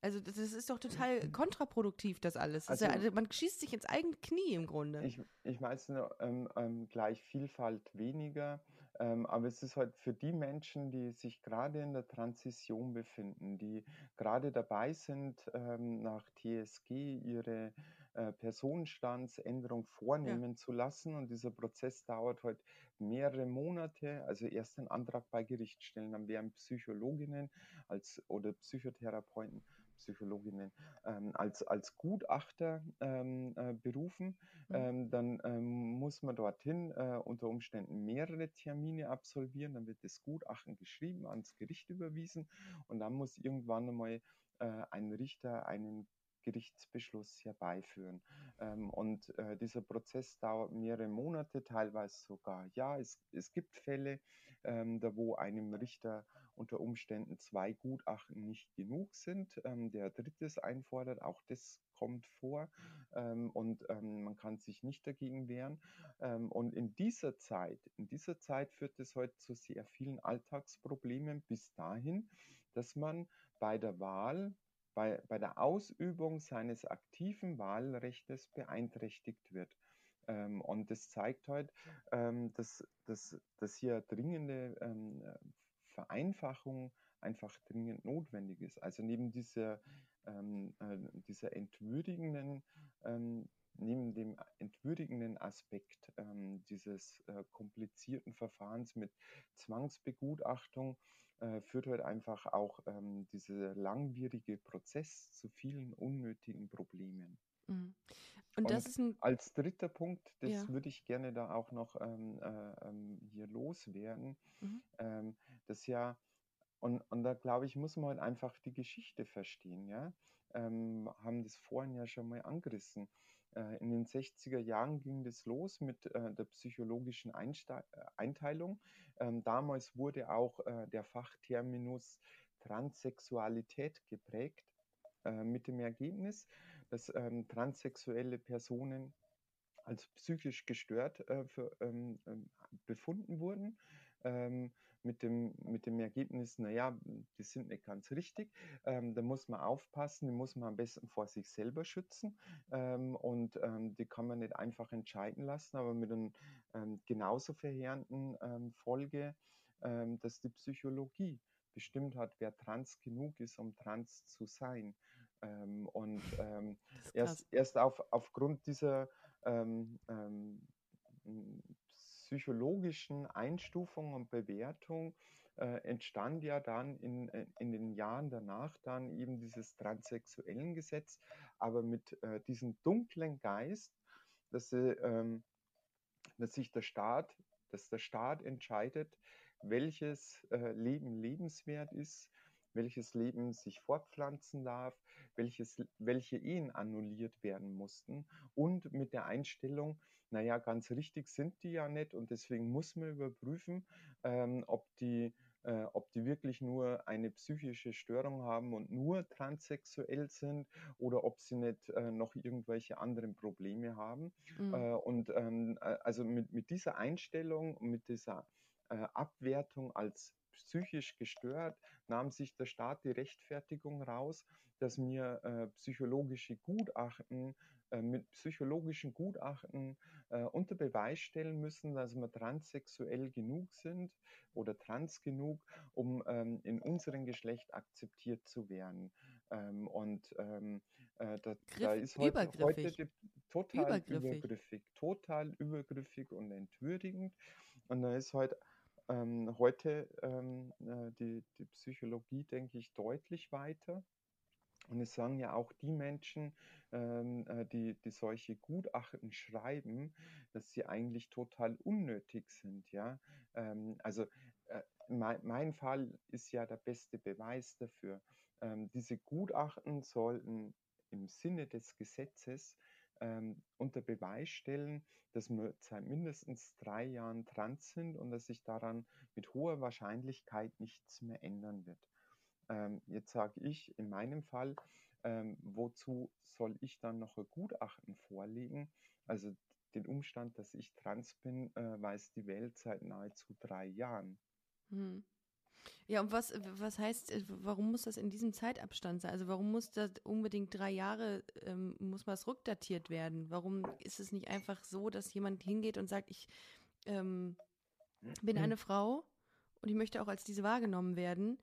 B: Also das das ist doch total kontraproduktiv, das alles. Das ist ja,
C: Also-
B: also man schießt sich ins eigene Knie im Grunde.
C: Ich, ich weiß nur ähm, ähm, gleich Vielfalt weniger, ähm, aber es ist halt für die Menschen, die sich gerade in der Transition befinden, die gerade dabei sind, ähm, nach TSG ihre, äh, Personenstandsänderung vornehmen ja. zu lassen. Und dieser Prozess dauert heute mehrere Monate. Also erst einen Antrag bei Gericht stellen, dann werden Psychologinnen als, oder Psychotherapeuten Psychologinnen ähm, als, als Gutachter ähm, äh, berufen. Mhm. Ähm, dann ähm, muss man dorthin äh, unter Umständen mehrere Termine absolvieren. Dann wird das Gutachten geschrieben, ans Gericht überwiesen und dann muss irgendwann einmal äh, ein Richter einen Gerichtsbeschluss herbeiführen. Ähm, und äh, dieser Prozess dauert mehrere Monate, teilweise sogar ja. Es, es gibt Fälle, ähm, da wo einem Richter unter Umständen zwei Gutachten nicht genug sind, ähm, der drittes einfordert, auch das kommt vor ähm, und ähm, man kann sich nicht dagegen wehren. Ähm, und in dieser Zeit, in dieser Zeit führt es heute zu sehr vielen Alltagsproblemen bis dahin, dass man bei der Wahl bei, bei der Ausübung seines aktiven Wahlrechts beeinträchtigt wird. Ähm, und das zeigt heute, ähm, dass, dass, dass hier dringende ähm, Vereinfachung einfach dringend notwendig ist. Also neben dieser, ähm, äh, dieser entwürdigenden, ähm, neben dem entwürdigenden Aspekt ähm, dieses äh, komplizierten Verfahrens mit Zwangsbegutachtung äh, führt halt einfach auch ähm, dieser langwierige Prozess zu vielen unnötigen Problemen. Und, Und als dritter Punkt, das ja. würde ich gerne da auch noch ähm, äh, ähm, hier loswerden, mhm. ähm, das ja und, und da glaube ich, muss man halt einfach die Geschichte verstehen, ja. Ähm, haben das vorhin ja schon mal angerissen. Äh, in den 60er Jahren ging das los mit äh, der psychologischen Einste äh, Einteilung. Ähm, damals wurde auch äh, der Fachterminus Transsexualität geprägt, äh, mit dem Ergebnis, dass ähm, transsexuelle Personen als psychisch gestört äh, für, ähm, ähm, befunden wurden. Ähm, mit dem, mit dem Ergebnis, naja, die sind nicht ganz richtig. Ähm, da muss man aufpassen, die muss man am besten vor sich selber schützen ähm, und ähm, die kann man nicht einfach entscheiden lassen, aber mit einer genauso verheerenden Folge, dass die Psychologie bestimmt hat, wer trans genug ist, um trans zu sein. Und erst, erst auf, aufgrund dieser psychologischen Einstufung und Bewertung äh, entstand ja dann in, äh, in den Jahren danach dann eben dieses transsexuellen Gesetz, aber mit äh, diesem dunklen Geist, dass, äh, ähm, dass sich der Staat, dass der Staat entscheidet, welches äh, Leben lebenswert ist, welches Leben sich fortpflanzen darf, welches, welche Ehen annulliert werden mussten und mit der Einstellung, naja, ganz richtig sind die ja nicht und deswegen muss man überprüfen, ähm, ob die äh, ob die wirklich nur eine psychische Störung haben und nur transsexuell sind oder ob sie nicht äh, noch irgendwelche anderen Probleme haben. Mhm. Äh, und ähm, äh, also mit, mit dieser Einstellung, mit dieser äh, Abwertung als psychisch gestört, nahm sich der Staat die Rechtfertigung raus, dass mir äh, psychologische Gutachten äh, mit psychologischen Gutachten äh, unter Beweis stellen müssen, dass wir transsexuell genug sind oder trans genug, um ähm, in unserem Geschlecht akzeptiert zu werden. Ähm, und ähm, äh, da, da, ist heute, heute total übergriffig. übergriffig, total übergriffig und entwürdigend. Und da ist heute ähm, heute ähm, äh, die, die Psychologie, denke ich, deutlich weiter. Und es sagen ja auch die Menschen, ähm, äh, die, die solche Gutachten schreiben, dass sie eigentlich total unnötig sind. Ja? Ähm, also äh, mein, mein, Fall ist ja der beste Beweis dafür. Ähm, diese Gutachten sollten im Sinne des Gesetzes ähm, unter Beweis stellen, dass wir seit mindestens drei Jahren trans sind und dass sich daran mit hoher Wahrscheinlichkeit nichts mehr ändern wird. Ähm, jetzt sage ich in meinem Fall, ähm, wozu soll ich dann noch ein Gutachten vorlegen? Also den Umstand, dass ich trans bin, äh, weiß die Welt seit nahezu drei Jahren. Hm.
B: Ja, und was, was heißt, äh, warum muss das in diesem Zeitabstand sein? Also warum muss das unbedingt drei Jahre, ähm, muss das rückdatiert werden? Warum ist es nicht einfach so, dass jemand hingeht und sagt, ich ähm, bin eine Frau und ich möchte auch als diese wahrgenommen werden?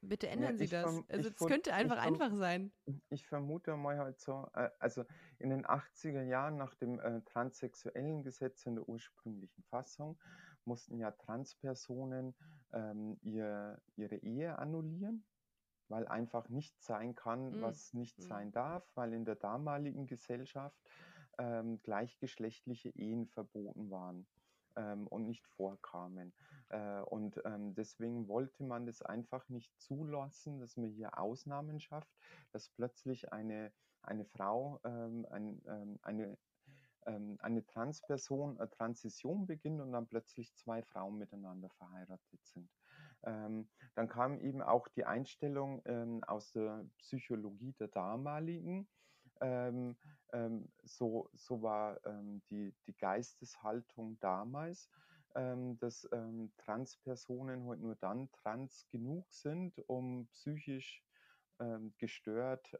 B: Bitte ändern
C: Ja,
B: Sie das. Also es könnte einfach einfach sein.
C: ich vermute mal halt so, äh, also in den 80er Jahren nach dem äh, transsexuellen Gesetz in der ursprünglichen Fassung mussten ja Transpersonen ähm, ihr, ihre Ehe annullieren, weil einfach nichts sein kann,
B: Mm,
C: was nicht
B: mm.
C: sein darf, weil in der damaligen Gesellschaft ähm, gleichgeschlechtliche Ehen verboten waren ähm, und nicht vorkamen. Äh, und ähm, deswegen wollte man das einfach nicht zulassen, dass man hier Ausnahmen schafft, dass plötzlich eine, eine Frau, ähm, ein, ähm, eine, ähm, eine Transperson eine Transition beginnt und dann plötzlich zwei Frauen miteinander verheiratet sind. Ähm, dann kam eben auch die Einstellung ähm, aus der Psychologie der damaligen. Ähm, ähm, so, so war ähm, die, die Geisteshaltung damals, ähm, dass ähm, Transpersonen heute nur dann trans genug sind, um psychisch ähm, gestört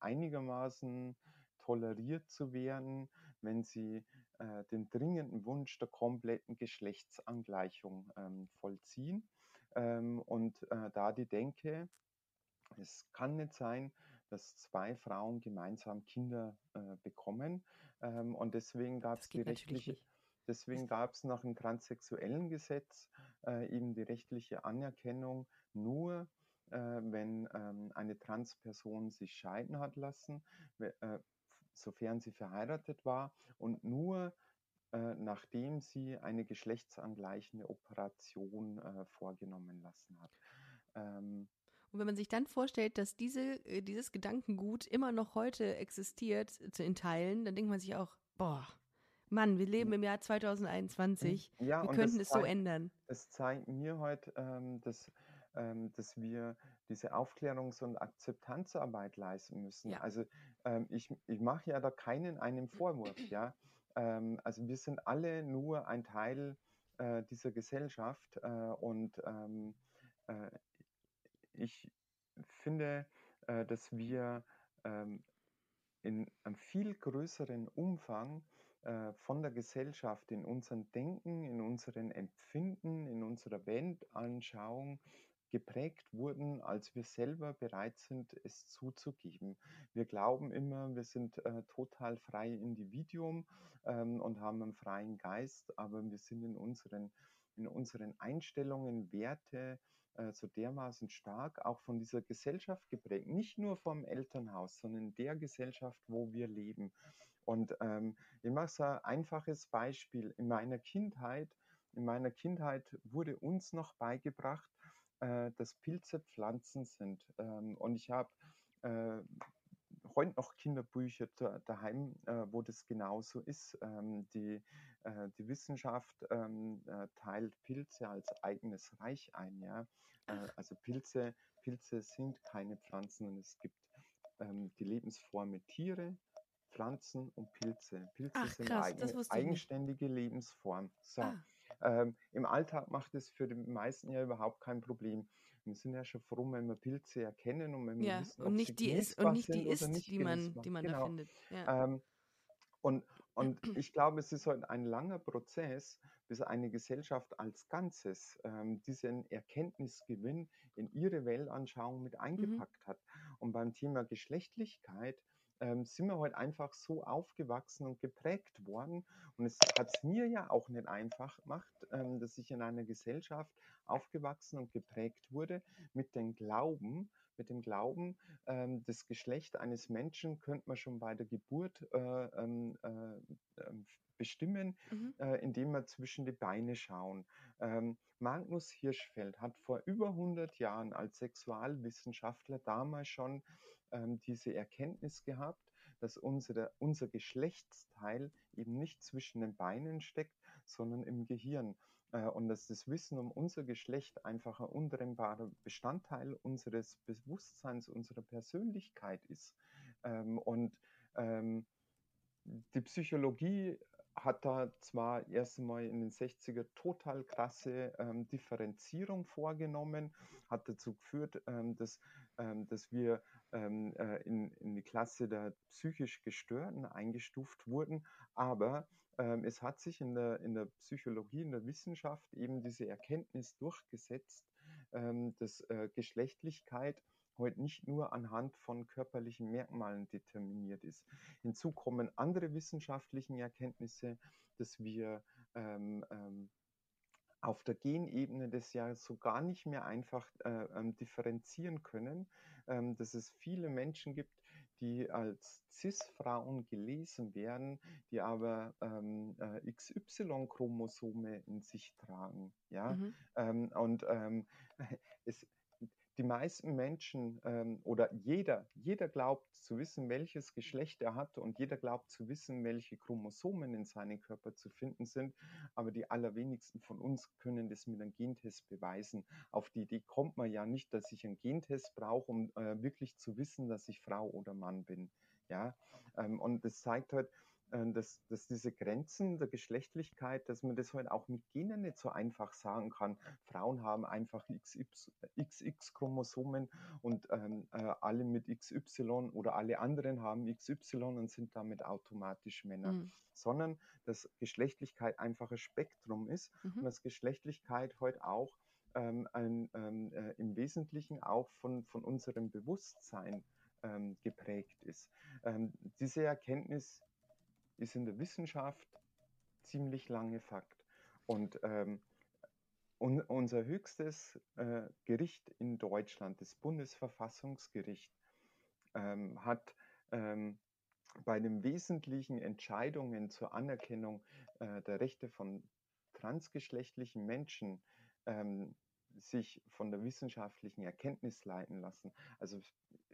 C: einigermaßen toleriert zu werden, wenn sie äh, den dringenden Wunsch der kompletten Geschlechtsangleichung vollziehen. Und äh, da die Denke, es kann nicht sein, dass zwei Frauen gemeinsam Kinder äh, bekommen. Ähm, und deswegen gab es die rechtliche, deswegen gab es nach dem transsexuellen Gesetz äh, eben die rechtliche Anerkennung nur, äh, wenn ähm, eine Transperson sich scheiden hat lassen, äh, sofern sie verheiratet war und nur äh, nachdem sie eine geschlechtsangleichende Operation äh, vorgenommen lassen hat. Ähm,
B: Und wenn man sich dann vorstellt, dass diese, äh, dieses Gedankengut immer noch heute existiert, zu in Teilen, dann denkt man sich auch, boah, Mann, wir leben im Jahr 2021,
C: ja,
B: wir könnten es so
C: zeigt,
B: ändern.
C: es zeigt mir heute, ähm, dass, ähm, dass wir diese Aufklärungs- und Akzeptanzarbeit leisten müssen.
B: Ja.
C: Also ähm, ich, ich mache ja da keinen einen Vorwurf, ja. Ähm, also wir sind alle nur ein Teil äh, dieser Gesellschaft äh, und ähm, äh, ich finde, äh, dass wir ähm, in einem viel größeren Umfang äh, von der Gesellschaft in unserem Denken, in unseren Empfinden, in unserer Weltanschauung geprägt wurden, als wir selber bereit sind, es zuzugeben. Wir glauben immer, wir sind äh, total freie Individuum ähm, und haben einen freien Geist, aber wir sind in unseren, in unseren Einstellungen, Werte, äh, so dermaßen stark auch von dieser Gesellschaft geprägt. Nicht nur vom Elternhaus, sondern der Gesellschaft, wo wir leben. Und ähm, ich mache so ein einfaches Beispiel. In meiner Kindheit, in meiner Kindheit wurde uns noch beigebracht, äh, dass Pilze Pflanzen sind. Ähm, und ich habe äh, heute noch Kinderbücher da, daheim, äh, wo das genauso ist. Ähm, die, die Wissenschaft ähm, äh, teilt Pilze als eigenes Reich ein. Ja? Äh, also Pilze, Pilze sind keine Pflanzen und es gibt ähm, die Lebensformen Tiere, Pflanzen und Pilze. Pilze
B: Ach,
C: sind
B: krass,
C: eigene,
B: ich nicht.
C: eigenständige Lebensform. So.
B: Ah,
C: Ähm, Im Alltag macht es für die meisten ja überhaupt kein Problem. Wir sind ja schon froh, wenn wir Pilze erkennen und wenn wir
B: ja,
C: wissen,
B: und
C: ob sie
B: nicht die ist und nicht die ist,
C: nicht
B: die man, die man da
C: Genau.
B: findet. Ja.
C: Ähm, und, und ich glaube, es ist halt ein langer Prozess, bis eine Gesellschaft als Ganzes ähm, diesen Erkenntnisgewinn in ihre Weltanschauung mit
B: Mhm.
C: eingepackt hat. Und beim Thema Geschlechtlichkeit ähm, sind wir heute einfach so aufgewachsen und geprägt worden. Und es hat es mir ja auch nicht einfach gemacht, ähm, dass ich in einer Gesellschaft aufgewachsen und geprägt wurde mit dem Glauben, mit dem Glauben, ähm, das Geschlecht eines Menschen könnte man schon bei der Geburt äh, ähm, äh, ähm, bestimmen,
B: Mhm.
C: äh, indem wir zwischen die Beine schauen. Ähm, Magnus Hirschfeld hat vor über 100 Jahren als Sexualwissenschaftler damals schon ähm, diese Erkenntnis gehabt, dass unsere, unser Geschlechtsteil eben nicht zwischen den Beinen steckt, sondern im Gehirn. Äh, und dass das Wissen um unser Geschlecht einfach ein untrennbarer Bestandteil unseres Bewusstseins, unserer Persönlichkeit ist. Ähm, und ähm, die Psychologie hat da zwar erst einmal in den 60er total krasse ähm, Differenzierung vorgenommen, hat dazu geführt, ähm, dass, ähm, dass wir ähm, äh, in, in die Klasse der psychisch Gestörten eingestuft wurden, aber ähm, es hat sich in der, in der Psychologie, in der Wissenschaft eben diese Erkenntnis durchgesetzt, ähm, dass äh, Geschlechtlichkeit heute nicht nur anhand von körperlichen Merkmalen determiniert ist. Hinzu kommen andere wissenschaftliche Erkenntnisse, dass wir ähm, ähm, auf der Genebene das ja so gar nicht mehr einfach äh, ähm, differenzieren können, ähm, dass es viele Menschen gibt, die als CIS-Frauen gelesen werden, die aber ähm, äh, XY-Chromosome in sich tragen. Ja? Mhm. Ähm, und ähm, es, die meisten Menschen ähm, oder jeder, jeder glaubt zu wissen, welches Geschlecht er hat und jeder glaubt zu wissen, welche Chromosomen in seinem Körper zu finden sind. Aber die allerwenigsten von uns können das mit einem Gentest beweisen. Auf die Idee kommt man ja nicht, dass ich einen Gentest brauche, um äh, wirklich zu wissen, dass ich Frau oder Mann bin. Ja, ähm, und das zeigt halt, dass, dass diese Grenzen der Geschlechtlichkeit, dass man das halt auch mit Genen nicht so einfach sagen kann. Frauen haben einfach XX-Chromosomen und ähm, äh, alle mit XY oder alle anderen haben XY und sind damit automatisch Männer. Mhm. Sondern dass Geschlechtlichkeit einfach ein Spektrum ist mhm. und dass Geschlechtlichkeit heute auch ähm, ein, ähm, äh, im Wesentlichen auch von, von unserem Bewusstsein ähm, geprägt ist. Ähm, diese Erkenntnis ist in der Wissenschaft ziemlich lange Fakt. Und ähm, un unser höchstes äh, Gericht in Deutschland, das Bundesverfassungsgericht, ähm, hat ähm, bei den wesentlichen Entscheidungen zur Anerkennung äh, der Rechte von transgeschlechtlichen Menschen ähm, sich von der wissenschaftlichen Erkenntnis leiten lassen. Also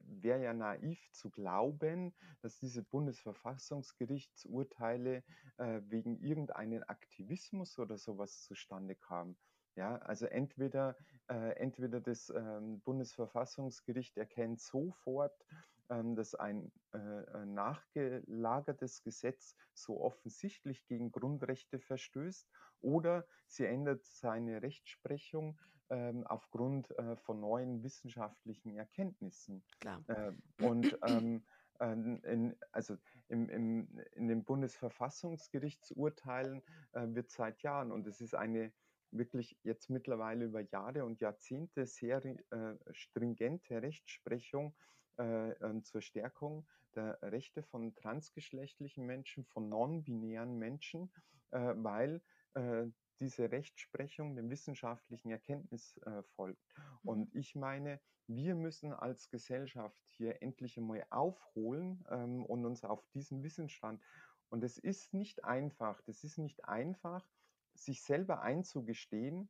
C: wäre ja naiv zu glauben, dass diese Bundesverfassungsgerichtsurteile äh, wegen irgendeinen Aktivismus oder sowas zustande kamen. Ja, also entweder, äh, entweder das ähm, Bundesverfassungsgericht erkennt sofort, ähm, dass ein äh, nachgelagertes Gesetz so offensichtlich gegen Grundrechte verstößt, oder sie ändert seine Rechtsprechung ähm, aufgrund äh, von neuen wissenschaftlichen Erkenntnissen.
B: Klar.
C: Äh, und ähm, ähm, in, also im, im, in den Bundesverfassungsgerichtsurteilen äh, wird seit Jahren, und es ist eine wirklich jetzt mittlerweile über Jahre und Jahrzehnte sehr äh, stringente Rechtsprechung äh, ähm, zur Stärkung der Rechte von transgeschlechtlichen Menschen, von non-binären Menschen, äh, weil äh, diese Rechtsprechung dem wissenschaftlichen Erkenntnis äh, folgt. Mhm. Und ich meine, wir müssen als Gesellschaft hier endlich einmal aufholen ähm, und uns auf diesen Wissensstand. Und es ist nicht einfach, das ist nicht einfach, sich selber einzugestehen,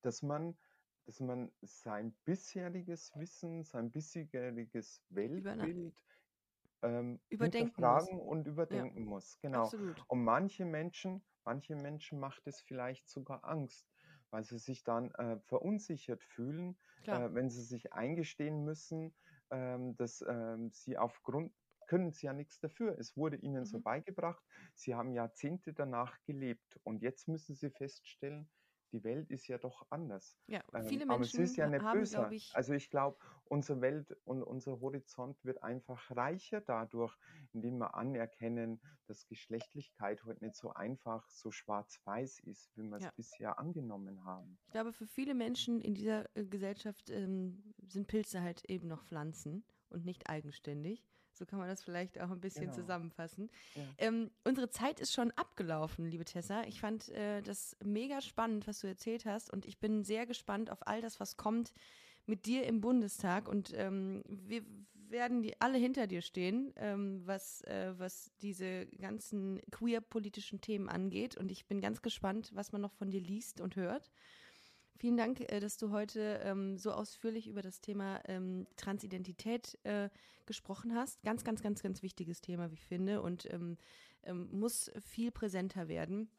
C: dass man, dass man sein bisheriges Wissen, sein bisheriges Weltbild ähm, überdenken muss. und überdenken ja. muss. Genau. Absolut. Und manche Menschen Manche Menschen macht es vielleicht sogar Angst, weil sie sich dann äh, verunsichert fühlen, äh, wenn sie sich eingestehen müssen, ähm, dass ähm, sie aufgrund können sie ja nichts dafür. Es wurde ihnen mhm. so beigebracht. Sie haben Jahrzehnte danach gelebt und jetzt müssen sie feststellen, die Welt ist ja doch anders.
B: Ja, ähm, viele ähm, aber Menschen es ist ja nicht haben, böse.
C: Ich also ich glaube, unsere Welt und unser Horizont wird einfach reicher dadurch, indem wir anerkennen, dass Geschlechtlichkeit heute nicht so einfach, so schwarz-weiß ist, wie wir es ja. bisher angenommen haben.
B: Ich glaube, für viele Menschen in dieser äh, Gesellschaft ähm, sind Pilze halt eben noch Pflanzen und nicht eigenständig. So kann man das vielleicht auch ein bisschen genau. zusammenfassen. Ja. Ähm, unsere Zeit ist schon abgelaufen, liebe Tessa. Ich fand äh, das mega spannend, was du erzählt hast. Und ich bin sehr gespannt auf all das, was kommt mit dir im Bundestag. Und ähm, wir werden die alle hinter dir stehen, ähm, was, äh, was diese ganzen queer-politischen Themen angeht. Und ich bin ganz gespannt, was man noch von dir liest und hört. Vielen Dank, äh, dass du heute ähm, so ausführlich über das Thema ähm, Transidentität äh, gesprochen hast. Ganz, ganz, ganz, ganz wichtiges Thema, wie ich finde, und ähm, ähm muss viel präsenter werden.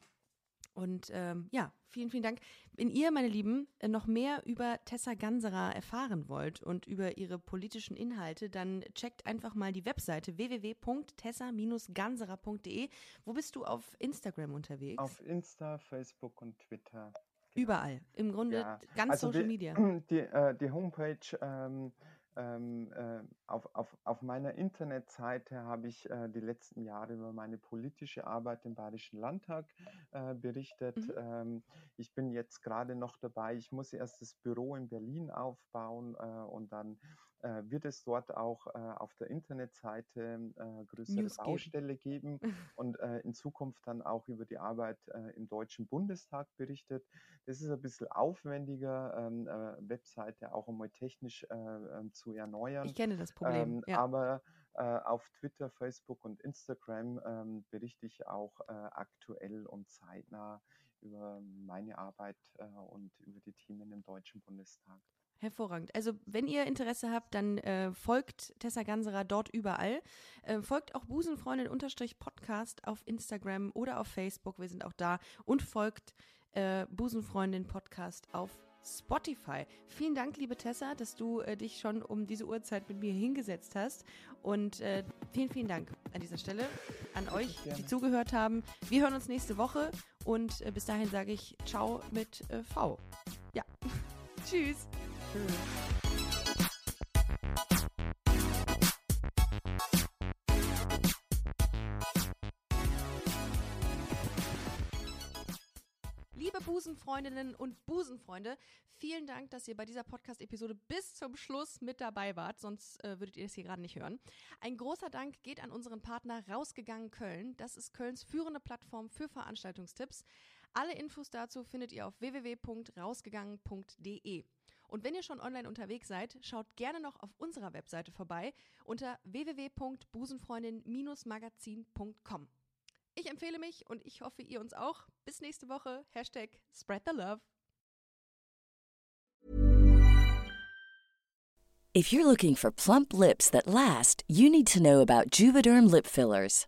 B: Und ähm, ja, vielen, vielen Dank. Wenn ihr, meine Lieben, äh, noch mehr über Tessa Ganserer erfahren wollt und über ihre politischen Inhalte, dann checkt einfach mal die Webseite www.tessa-ganserer.de. Wo bist du auf Instagram unterwegs?
C: Auf Insta, Facebook und Twitter.
B: Überall. Im Grunde ja. ganz
C: also
B: Social
C: die,
B: Media.
C: Die, äh, die Homepage ähm, ähm, äh, auf, auf, auf meiner Internetseite habe ich äh, die letzten Jahre über meine politische Arbeit im Bayerischen Landtag äh, berichtet. Mhm. Ähm, ich bin jetzt gerade noch dabei, ich muss erst das Büro in Berlin aufbauen äh, und dann äh, wird es dort auch äh, auf der Internetseite äh, größere News Baustelle geben, geben und äh, in Zukunft dann auch über die Arbeit äh, im Deutschen Bundestag berichtet. Das ist ein bisschen aufwendiger, ähm, äh, Webseite auch einmal technisch ähm, zu erneuern.
B: Ich kenne das Problem.
C: Ähm, ja. Aber auf Twitter, Facebook und Instagram ähm, berichte ich auch aktuell und zeitnah über meine Arbeit und über die Themen im Deutschen Bundestag.
B: Hervorragend. Also wenn ihr Interesse habt, dann äh, folgt Tessa Ganserer dort überall. Äh, folgt auch Busenfreundin-Podcast auf Instagram oder auf Facebook. Wir sind auch da. Und folgt äh, Busenfreundin Podcast auf Spotify. Vielen Dank, liebe Tessa, dass du äh, dich schon um diese Uhrzeit mit mir hingesetzt hast. Und äh, vielen, vielen Dank an dieser Stelle an euch, die zugehört haben. Wir hören uns nächste Woche und äh, bis dahin sage ich Ciao mit äh, V. Ja. Tschüss. Liebe Busenfreundinnen und Busenfreunde, vielen Dank, dass ihr bei dieser Podcast-Episode bis zum Schluss mit dabei wart, sonst äh, würdet ihr es hier gerade nicht hören. Ein großer Dank geht an unseren Partner Rausgegangen Köln. Das ist Kölns führende Plattform für Veranstaltungstipps. Alle Infos dazu findet ihr auf www.rausgegangen.de. Und wenn ihr schon online unterwegs seid, schaut gerne noch auf unserer Webseite vorbei unter www.busenfreundin-magazin.com. Ich empfehle mich und ich hoffe, ihr uns auch. Bis nächste Woche. Hashtag Spread the Love.
E: If you're looking for plump lips that last, you need to know about Juvederm lip fillers.